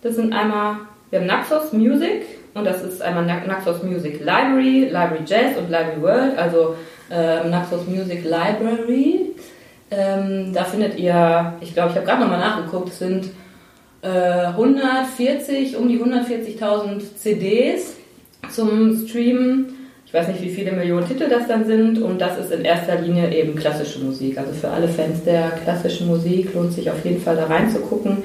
Das sind einmal, wir haben Naxos Music und das ist einmal Na- Naxos Music Library, Library Jazz und Library World, also äh, Naxos Music Library. Ähm, da findet ihr, ich glaube, ich habe gerade nochmal nachgeguckt, sind äh, 140, um die 140.000 CDs zum Streamen. Ich weiß nicht, wie viele Millionen Titel das dann sind und das ist in erster Linie eben klassische Musik. Also für alle Fans der klassischen Musik lohnt sich auf jeden Fall da reinzugucken.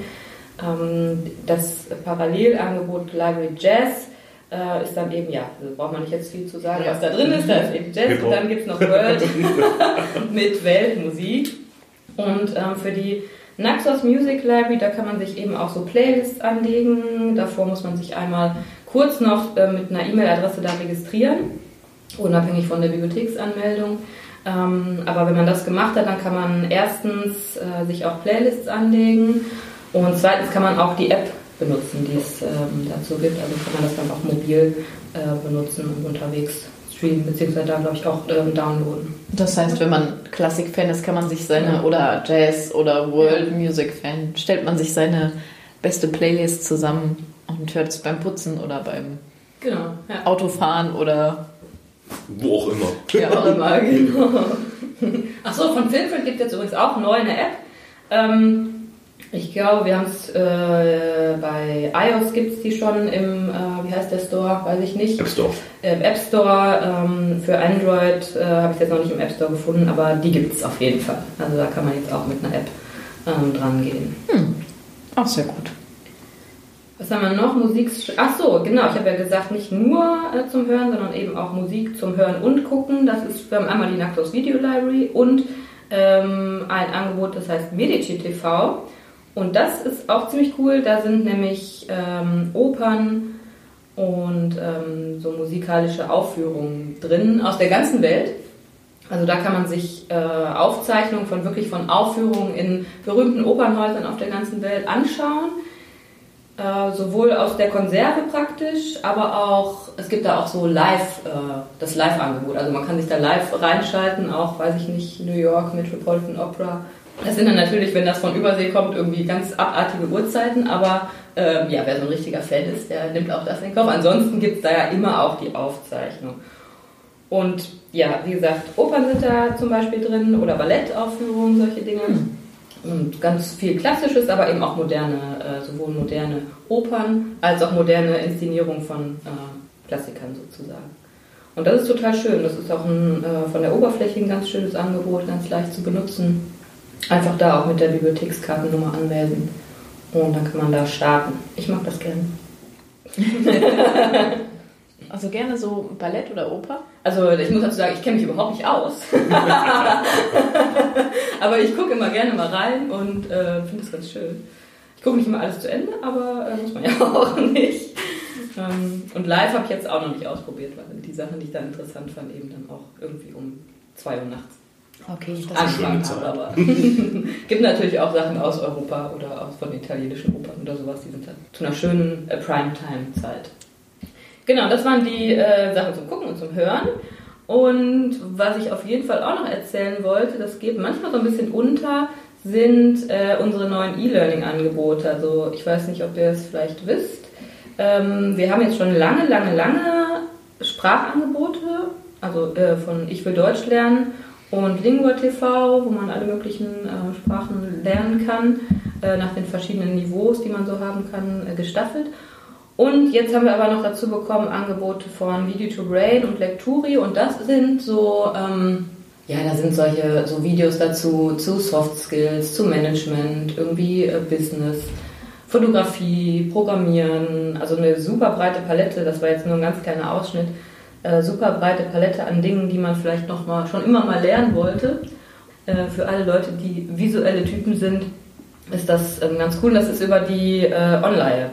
Ähm, das Parallelangebot Library Jazz äh, ist dann eben, ja, also braucht man nicht jetzt viel zu sagen, was da drin ist. Da ist eben Jazz und dann gibt es noch World mit Weltmusik. Und ähm, für die Naxos Music Library, da kann man sich eben auch so Playlists anlegen. Davor muss man sich einmal kurz noch äh, mit einer E-Mail-Adresse da registrieren, unabhängig von der Bibliotheksanmeldung. Ähm, aber wenn man das gemacht hat, dann kann man erstens äh, sich auch Playlists anlegen und zweitens kann man auch die App benutzen, die es ähm, dazu gibt. Also kann man das dann auch mobil äh, benutzen und unterwegs streamen, beziehungsweise da glaube ich auch ähm, downloaden. Das heißt, wenn man Klassik-Fan ist, kann man sich seine, oder Jazz- oder World Music-Fan, stellt man sich seine beste Playlist zusammen und hört es beim Putzen oder beim Genau, ja. Autofahren oder Wo auch immer. ja, Auch immer, genau. Achso, von Filmfriend gibt es jetzt übrigens auch neu eine App. Ähm, ich glaube, wir haben es äh, bei iOS gibt es die schon im, äh, wie heißt der Store, weiß ich nicht. App Store. Im App Store ähm, für Android äh, habe ich jetzt noch nicht im App Store gefunden, aber die gibt es auf jeden Fall. Also da kann man jetzt auch mit einer App ähm, dran gehen. auch sehr gut. Was haben wir noch? Musik. Ach so, genau. Ich habe ja gesagt, nicht nur äh, zum Hören, sondern eben auch Musik zum Hören und Gucken. Das ist, wir haben einmal die Nacktos Video Library und ähm, ein Angebot, das heißt Medici TV. Und das ist auch ziemlich cool. Da sind nämlich ähm, Opern und ähm, so musikalische Aufführungen drin aus der ganzen Welt. Also da kann man sich äh, Aufzeichnungen von wirklich von Aufführungen in berühmten Opernhäusern auf der ganzen Welt anschauen. Äh, sowohl aus der Konserve praktisch, aber auch, es gibt da auch so live, äh, das Live-Angebot. Also man kann sich da live reinschalten, auch, weiß ich nicht, New York, Metropolitan Opera. Das sind dann natürlich, wenn das von Übersee kommt, irgendwie ganz abartige Uhrzeiten, aber ähm, ja, wer so ein richtiger Fan ist, der nimmt auch das in Kauf. Ansonsten gibt es da ja immer auch die Aufzeichnung. Und ja, wie gesagt, Opern sind da zum Beispiel drin oder Ballettaufführungen, solche Dinge. Und ganz viel Klassisches, aber eben auch moderne, äh, sowohl moderne Opern als auch moderne Inszenierung von äh, Klassikern sozusagen. Und das ist total schön. Das ist auch ein, äh, von der Oberfläche ein ganz schönes Angebot, ganz leicht zu benutzen. Einfach da auch mit der Bibliothekskartennummer anmelden. Und dann kann man da starten. Ich mag das gerne. Also gerne so Ballett oder Oper? Also ich muss dazu sagen, ich kenne mich überhaupt nicht aus. aber ich gucke immer gerne mal rein und äh, finde es ganz schön. Ich gucke nicht immer alles zu Ende, aber äh, muss man ja auch nicht. Ähm, und live habe ich jetzt auch noch nicht ausprobiert, weil die Sachen, die ich dann interessant fand, eben dann auch irgendwie um 2 Uhr nachts Okay, das angefangen habe. Aber gibt natürlich auch Sachen aus Europa oder aus von italienischen Opern oder sowas, die sind dann zu einer schönen äh, Primetime-Zeit. Genau, das waren die äh, Sachen zum Gucken und zum Hören. Und was ich auf jeden Fall auch noch erzählen wollte, das geht manchmal so ein bisschen unter, sind äh, unsere neuen E-Learning-Angebote. Also ich weiß nicht, ob ihr es vielleicht wisst. Ähm, wir haben jetzt schon lange, lange, lange Sprachangebote, also äh, von Ich will Deutsch lernen und Lingua TV, wo man alle möglichen äh, Sprachen lernen kann, äh, nach den verschiedenen Niveaus, die man so haben kann, äh, gestaffelt. Und jetzt haben wir aber noch dazu bekommen Angebote von Video to Brain und Lecturi. Und das sind so, ähm, ja, da sind solche so Videos dazu zu Soft Skills, zu Management, irgendwie äh, Business, Fotografie, Programmieren, also eine super breite Palette, das war jetzt nur ein ganz kleiner Ausschnitt, äh, super breite Palette an Dingen, die man vielleicht noch mal schon immer mal lernen wollte. Äh, für alle Leute, die visuelle Typen sind, ist das ähm, ganz cool. Das ist über die äh, Online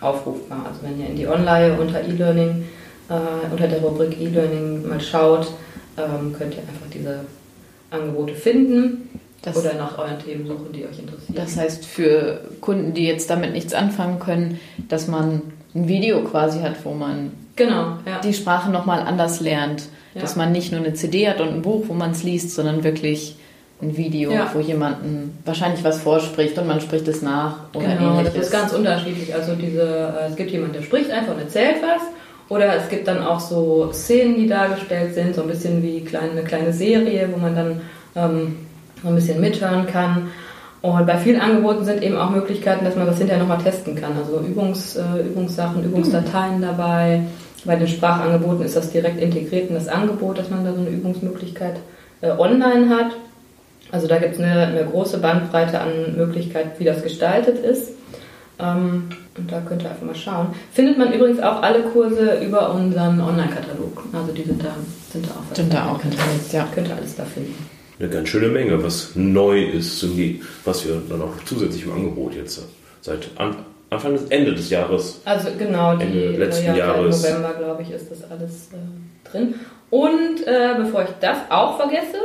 aufrufbar. Also wenn ihr in die Online unter E-Learning, äh, unter der Rubrik E-Learning mal schaut, ähm, könnt ihr einfach diese Angebote finden Das- oder nach euren Themen suchen, die euch interessieren. Das heißt für Kunden, die jetzt damit nichts anfangen können, dass man ein Video quasi hat, wo man genau, ja. die Sprache nochmal anders lernt. Ja. Dass man nicht nur eine CD hat und ein Buch, wo man es liest, sondern wirklich ein Video, Ja. wo jemanden wahrscheinlich was vorspricht und man spricht es nach oder Genau, das ähnliches. ist ganz unterschiedlich. Also diese, äh, es gibt jemanden, der spricht einfach und erzählt was. Oder es gibt dann auch so Szenen, die dargestellt sind, so ein bisschen wie kleine, eine kleine Serie, wo man dann ähm, so ein bisschen mithören kann. Und bei vielen Angeboten sind eben auch Möglichkeiten, dass man das hinterher nochmal testen kann. Also Übungs, äh, Übungssachen, Übungsdateien dabei. Bei den Sprachangeboten ist das direkt integriert in das Angebot, dass man da so eine Übungsmöglichkeit äh, online hat. Also da gibt es eine, eine große Bandbreite an Möglichkeiten, wie das gestaltet ist. Ähm, und da könnt ihr einfach mal schauen. Findet man übrigens auch alle Kurse über unseren Online-Katalog. Also die sind da, sind da auch. Sind da auch hinterlegt, ja. Könnt ihr alles da finden. Eine ganz schöne Menge, was neu ist, was wir dann auch zusätzlich im Angebot jetzt seit an, Anfang des Ende des Jahres. Also genau, die Ende letzten ja, Jahres. November, glaube ich, ist das alles äh, drin. Und äh, bevor ich das auch vergesse,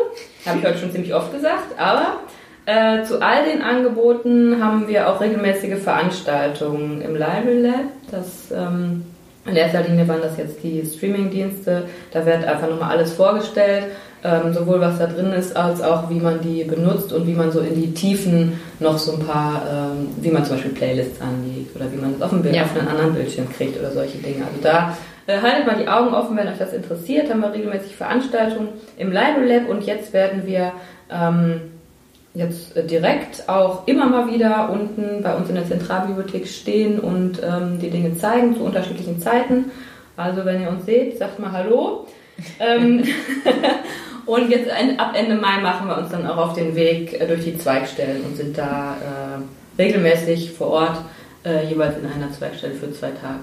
habe ich heute schon ziemlich oft gesagt, aber äh, zu all den Angeboten haben wir auch regelmäßige Veranstaltungen im Library Lab. Das, ähm, in erster Linie waren das jetzt die Streaming-Dienste. Da wird einfach nochmal alles vorgestellt, ähm, sowohl was da drin ist, als auch wie man die benutzt und wie man so in die Tiefen noch so ein paar, ähm, wie man zum Beispiel Playlists anlegt oder wie man es auf, dem Bild, Ja. auf einen anderen Bildschirm kriegt oder solche Dinge. Also da äh, haltet mal die Augen offen, wenn euch das interessiert. Haben wir regelmäßig Veranstaltungen im Library Lab und jetzt werden wir ähm, jetzt äh, direkt auch immer mal wieder unten bei uns in der Zentralbibliothek stehen und ähm, die Dinge zeigen zu unterschiedlichen Zeiten. Also wenn ihr uns seht, sagt mal Hallo. ähm, und jetzt ab Ende Mai machen wir uns dann auch auf den Weg äh, durch die Zweigstellen und sind da äh, regelmäßig vor Ort, äh, jeweils in einer Zweigstelle für zwei Tage.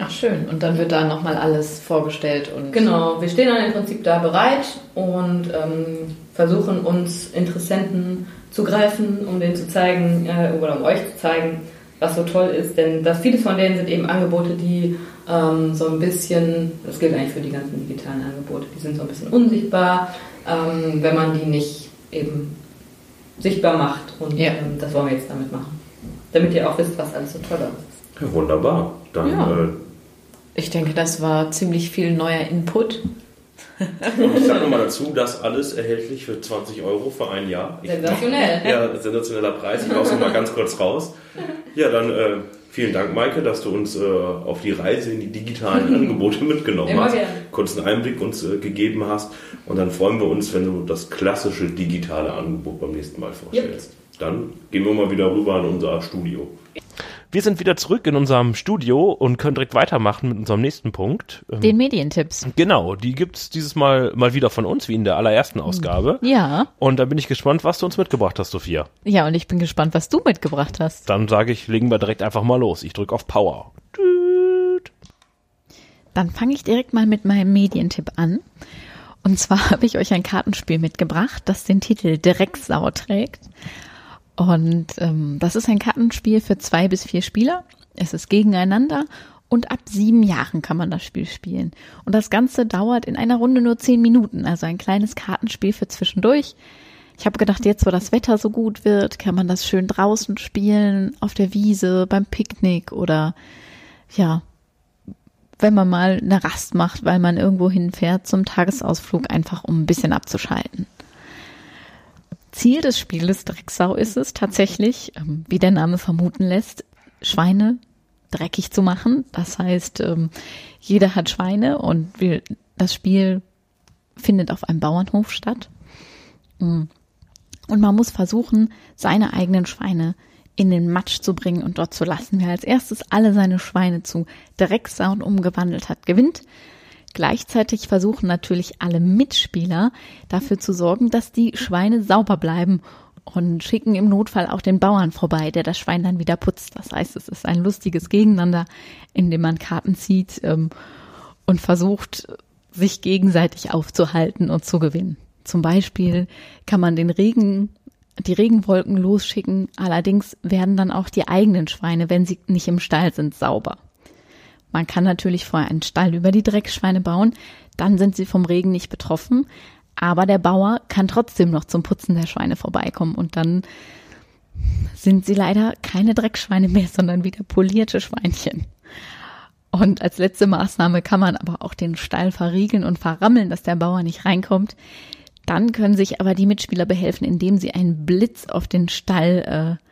Ach schön. Und dann wird da nochmal alles vorgestellt und Genau, wir stehen dann im Prinzip da bereit und ähm, versuchen uns Interessenten zu greifen, um denen zu zeigen äh, oder um euch zu zeigen, was so toll ist. Denn das, vieles von denen sind eben Angebote, die ähm, so ein bisschen, das gilt eigentlich für die ganzen digitalen Angebote, die sind so ein bisschen unsichtbar, ähm, wenn man die nicht eben sichtbar macht. Und Ja. ähm, das wollen wir jetzt damit machen. Damit ihr auch wisst, was alles so toll ist. Ja, wunderbar. Dann Ja. äh, ich denke, das war ziemlich viel neuer Input. Und ich sage nochmal dazu, das alles erhältlich für 20 Euro für ein Jahr. Ich- Sensationell. Ja, sensationeller Preis. Ich lasse mal ganz kurz raus. Ja, dann äh, vielen Dank, Maike, dass du uns äh, auf die Reise in die digitalen Angebote mitgenommen Immer hast. gerne. Kurz einen Einblick uns äh, gegeben hast. Und dann freuen wir uns, wenn du das klassische digitale Angebot beim nächsten Mal vorstellst. Dann gehen wir mal wieder rüber in unser Studio. Wir sind wieder zurück in unserem Studio und können direkt weitermachen mit unserem nächsten Punkt. Ähm, Den Medientipps. Genau, die gibt's dieses Mal mal wieder von uns, wie in der allerersten Ausgabe. Ja, Und da bin ich gespannt, was du uns mitgebracht hast, Sophia. ja, und ich bin gespannt, was du mitgebracht hast. Dann sage ich, legen wir direkt einfach mal los. Ich drücke auf Power. Tüt. Dann fange ich direkt mal mit meinem Medientipp an. Und zwar habe ich euch ein Kartenspiel mitgebracht, das den Titel Drecksau trägt. Und ähm, das ist ein Kartenspiel für zwei bis vier Spieler. Es ist gegeneinander und ab sieben Jahren kann man das Spiel spielen. Und das Ganze dauert in einer Runde nur zehn Minuten, also ein kleines Kartenspiel für zwischendurch. Ich habe gedacht, jetzt wo das Wetter so gut wird, kann man das schön draußen spielen, auf der Wiese, beim Picknick oder ja, wenn man mal eine Rast macht, weil man irgendwo hinfährt zum Tagesausflug, einfach um ein bisschen abzuschalten. Ziel des Spieles Drecksau ist es tatsächlich, ähm, wie der Name vermuten lässt, Schweine dreckig zu machen. Das heißt, ähm, jeder hat Schweine und das Spiel findet auf einem Bauernhof statt. Mm. Und man muss versuchen, seine eigenen Schweine in den Matsch zu bringen und dort zu lassen. Wer als erstes alle seine Schweine zu Drecksauen umgewandelt hat, gewinnt. Gleichzeitig versuchen natürlich alle Mitspieler dafür zu sorgen, dass die Schweine sauber bleiben und schicken im Notfall auch den Bauern vorbei, der das Schwein dann wieder putzt. Das heißt, es ist ein lustiges Gegeneinander, in dem man Karten zieht ähm, und versucht, sich gegenseitig aufzuhalten und zu gewinnen. Zum Beispiel kann man den Regen, die Regenwolken losschicken. Allerdings werden dann auch die eigenen Schweine, wenn sie nicht im Stall sind, sauber. Man kann natürlich vorher einen Stall über die Dreckschweine bauen, dann sind sie vom Regen nicht betroffen, aber der Bauer kann trotzdem noch zum Putzen der Schweine vorbeikommen und dann sind sie leider keine Dreckschweine mehr, sondern wieder polierte Schweinchen. Und als letzte Maßnahme kann man aber auch den Stall verriegeln und verrammeln, dass der Bauer nicht reinkommt. Dann können sich aber die Mitspieler behelfen, indem sie einen Blitz auf den Stall äh,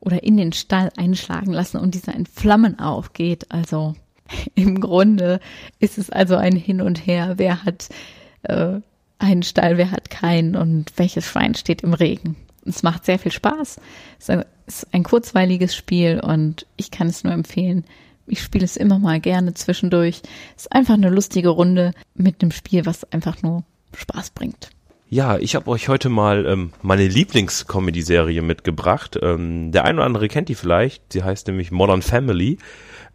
oder in den Stall einschlagen lassen und dieser in Flammen aufgeht. Also im Grunde ist es also ein Hin und Her. Wer hat äh, einen Stall, wer hat keinen und welches Schwein steht im Regen. Es macht sehr viel Spaß. Es ist ein kurzweiliges Spiel und ich kann es nur empfehlen. Ich spiele es immer mal gerne zwischendurch. Es ist einfach eine lustige Runde mit einem Spiel, was einfach nur Spaß bringt. Ja, ich habe euch heute mal ähm, meine Lieblings-Comedy-Serie mitgebracht. Ähm, der eine oder andere kennt die vielleicht. Sie heißt nämlich Modern Family.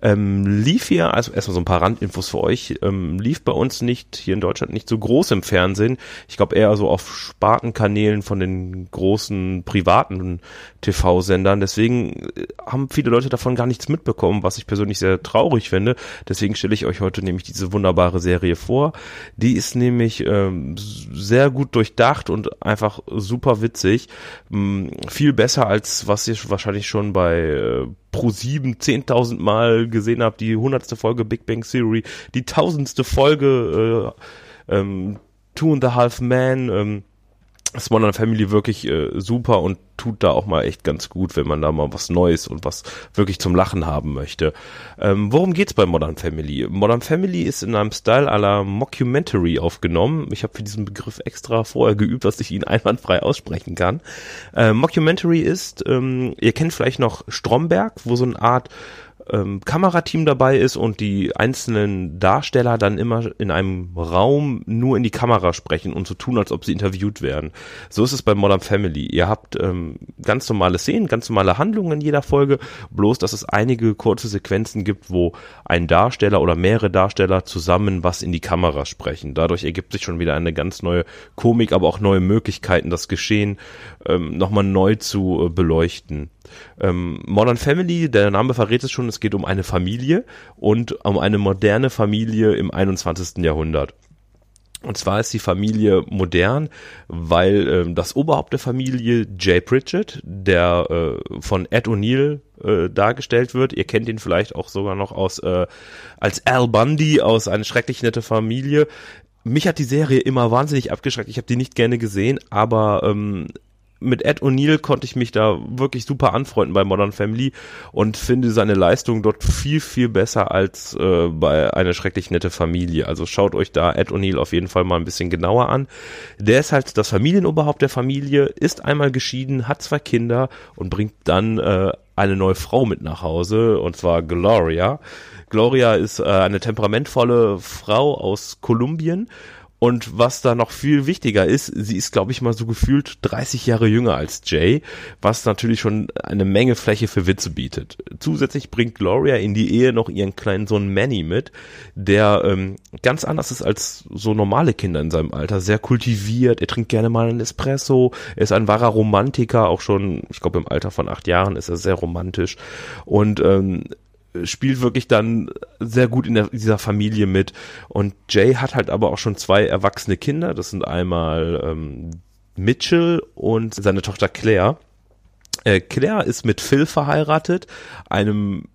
Ähm, lief hier, also erstmal so ein paar Randinfos für euch, ähm, lief bei uns nicht, hier in Deutschland nicht so groß im Fernsehen. Ich glaube eher so auf Spartenkanälen von den großen privaten TV-Sendern. Deswegen äh, haben viele Leute davon gar nichts mitbekommen, was ich persönlich sehr traurig finde. Deswegen stelle ich euch heute nämlich diese wunderbare Serie vor. Die ist nämlich ähm, sehr gut durchdacht und einfach super witzig. Ähm, viel besser als was ihr wahrscheinlich schon bei äh, pro sieben 10.000 Mal gesehen habt, die hundertste Folge Big Bang Theory, die tausendste Folge äh, ähm, Two and a Half Man, ähm, ist Modern Family wirklich äh, super und tut da auch mal echt ganz gut, wenn man da mal was Neues und was wirklich zum Lachen haben möchte. Ähm, worum geht's bei Modern Family? Modern Family ist in einem Style aller Mockumentary aufgenommen. Ich habe für diesen Begriff extra vorher geübt, dass ich ihn einwandfrei aussprechen kann. Äh, Mockumentary ist, ähm, ihr kennt vielleicht noch Stromberg, wo so eine Art ähm, Kamerateam dabei ist und die einzelnen Darsteller dann immer in einem Raum nur in die Kamera sprechen und so tun, als ob sie interviewt werden. So ist es bei Modern Family. Ihr habt ähm, ganz normale Szenen, ganz normale Handlungen in jeder Folge, bloß dass es einige kurze Sequenzen gibt, wo ein Darsteller oder mehrere Darsteller zusammen was in die Kamera sprechen. Dadurch ergibt sich schon wieder eine ganz neue Komik, aber auch neue Möglichkeiten, das Geschehen ähm, nochmal neu zu äh, beleuchten. Ähm, Modern Family, der Name verrät es schon, es geht um eine Familie und um eine moderne Familie im 21. Jahrhundert. Und zwar ist die Familie modern, weil ähm, das Oberhaupt der Familie, Jay Pritchett, der äh, von Ed O'Neill äh, dargestellt wird. Ihr kennt ihn vielleicht auch sogar noch aus äh, als Al Bundy aus Eine schrecklich nette Familie. Mich hat die Serie immer wahnsinnig abgeschreckt. Ich habe die nicht gerne gesehen, aber ähm, mit Ed O'Neill konnte ich mich da wirklich super anfreunden bei Modern Family und finde seine Leistung dort viel, viel besser als äh, bei Eine schrecklich nette Familie. Also schaut euch da Ed O'Neill auf jeden Fall mal ein bisschen genauer an. Der ist halt das Familienoberhaupt der Familie, ist einmal geschieden, hat zwei Kinder und bringt dann äh, eine neue Frau mit nach Hause, und zwar Gloria. Gloria ist äh, eine temperamentvolle Frau aus Kolumbien und was da noch viel wichtiger ist, sie ist, glaube ich, mal so gefühlt 30 Jahre jünger als Jay, was natürlich schon eine Menge Fläche für Witze bietet. Zusätzlich bringt Gloria in die Ehe noch ihren kleinen Sohn Manny mit, der ähm, ganz anders ist als so normale Kinder in seinem Alter, sehr kultiviert, er trinkt gerne mal einen Espresso, er ist ein wahrer Romantiker, auch schon, ich glaube im Alter von acht Jahren ist er sehr romantisch und ähm, spielt wirklich dann sehr gut in der, dieser Familie mit. Und Jay hat halt aber auch schon zwei erwachsene Kinder. Das sind einmal ähm, Mitchell und seine Tochter Claire. Äh, Claire ist mit Phil verheiratet, einem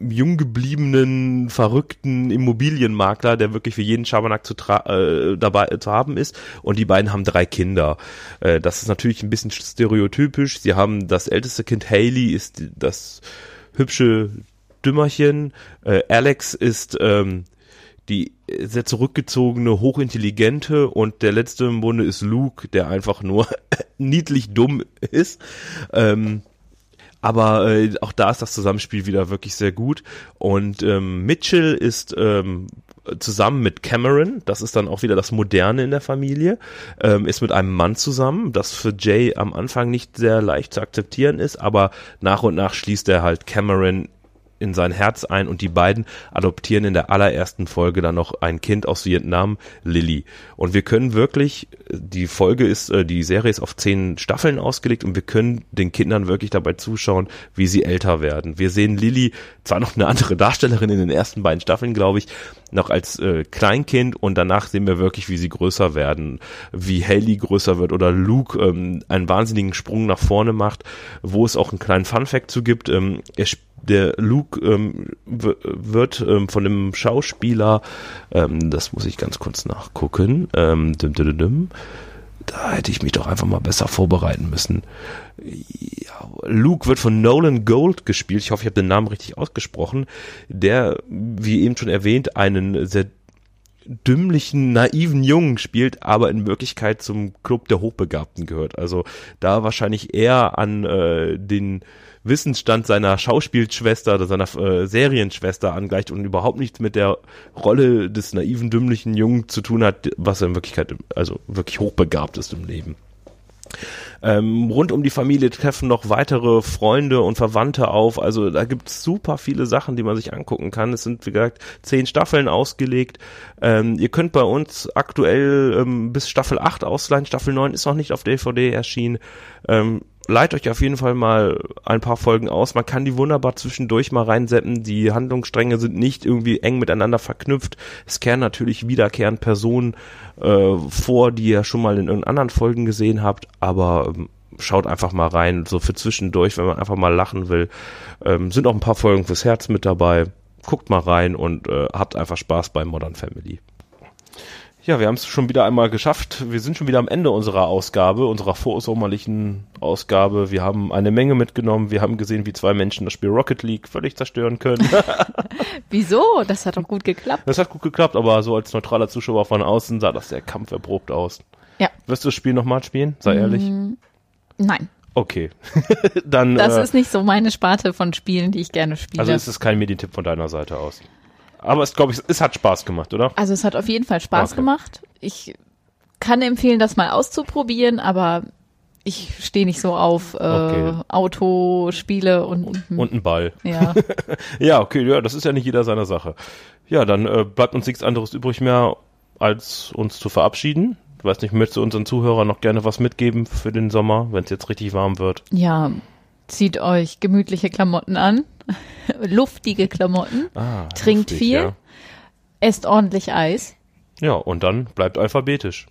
jung gebliebenen, verrückten Immobilienmakler, der wirklich für jeden Schabernack zu äh, dabei zu haben ist. Und die beiden haben drei Kinder. Äh, das ist natürlich ein bisschen stereotypisch. Sie haben das älteste Kind Haley, ist das hübsche Dümmerchen. Äh, Alex ist ähm, die sehr zurückgezogene, hochintelligente und der letzte im Bunde ist Luke, der einfach nur niedlich dumm ist. Ähm, aber äh, auch da ist das Zusammenspiel wieder wirklich sehr gut. Und ähm, Mitchell ist ähm, zusammen mit Cameron, das ist dann auch wieder das Moderne in der Familie, ähm, ist mit einem Mann zusammen, das für Jay am Anfang nicht sehr leicht zu akzeptieren ist, aber nach und nach schließt er halt Cameron in sein Herz ein und die beiden adoptieren in der allerersten Folge dann noch ein Kind aus Vietnam, Lily. Und wir können wirklich, die Folge ist, äh, die Serie ist auf zehn Staffeln ausgelegt und wir können den Kindern wirklich dabei zuschauen, wie sie älter werden. Wir sehen Lily, zwar noch eine andere Darstellerin in den ersten beiden Staffeln, glaube ich, noch als äh, Kleinkind und danach sehen wir wirklich, wie sie größer werden, wie Haley größer wird oder Luke ähm, einen wahnsinnigen Sprung nach vorne macht, wo es auch einen kleinen Funfact zu gibt. Ähm, er der Luke ähm, wird ähm, von dem Schauspieler, ähm, das muss ich ganz kurz nachgucken, ähm, dim, dim, dim, da hätte ich mich doch einfach mal besser vorbereiten müssen. Ja, Luke wird von Nolan Gold gespielt. Ich hoffe, ich habe den Namen richtig ausgesprochen. Der, wie eben schon erwähnt, einen sehr dümmlichen, naiven Jungen spielt, aber in Wirklichkeit zum Club der Hochbegabten gehört. Also da wahrscheinlich eher an äh, den Wissensstand seiner Schauspielschwester oder seiner äh, Serienschwester angleicht und überhaupt nichts mit der Rolle des naiven, dümmlichen Jungen zu tun hat, was er in Wirklichkeit also wirklich hochbegabt ist im Leben. Ähm, rund um die Familie treffen noch weitere Freunde und Verwandte auf. Also da gibt es super viele Sachen, die man sich angucken kann. Es sind, wie gesagt, zehn Staffeln ausgelegt. Ähm, ihr könnt bei uns aktuell ähm, bis Staffel 8 ausleihen. Staffel 9 ist noch nicht auf DVD erschienen. Leiht euch auf jeden Fall mal ein paar Folgen aus. Man kann die wunderbar zwischendurch mal reinseppen. Die Handlungsstränge sind nicht irgendwie eng miteinander verknüpft. Es kehren natürlich wiederkehrend Personen äh, vor, die ihr schon mal in anderen Folgen gesehen habt, aber ähm, schaut einfach mal rein, so für zwischendurch, wenn man einfach mal lachen will. Ähm, sind auch ein paar Folgen fürs Herz mit dabei. Guckt mal rein und äh, habt einfach Spaß bei Modern Family. Ja, wir haben es schon wieder einmal geschafft. Wir sind schon wieder am Ende unserer Ausgabe, unserer vorsommerlichen Ausgabe. Wir haben eine Menge mitgenommen. Wir haben gesehen, wie zwei Menschen das Spiel Rocket League völlig zerstören können. Wieso? Das hat doch gut geklappt. Das hat gut geklappt, aber so als neutraler Zuschauer von außen sah das sehr kampferprobt aus. Ja. Wirst du das Spiel nochmal spielen? Sei ehrlich. Mm, nein. Okay. Dann. Das äh, ist nicht so meine Sparte von Spielen, die ich gerne spiele. Also ist es kein Medientipp von deiner Seite aus. Aber es glaube ich, es hat Spaß gemacht, oder? Also es hat auf jeden Fall Spaß Okay. gemacht. Ich kann empfehlen, das mal auszuprobieren, aber ich stehe nicht so auf äh, Okay. Autospiele und, Und ein Ball. ja. Ja, okay, ja, das ist ja nicht jeder seiner Sache. Ja, dann äh, bleibt uns nichts anderes übrig mehr, als uns zu verabschieden. Ich weiß nicht, möchtest du unseren Zuhörern noch gerne was mitgeben für den Sommer, wenn es jetzt richtig warm wird? ja, zieht euch gemütliche Klamotten an, luftige Klamotten, Ah, Trinkt lustig, viel. Ja. esst ordentlich Eis. ja, und dann bleibt alphabetisch.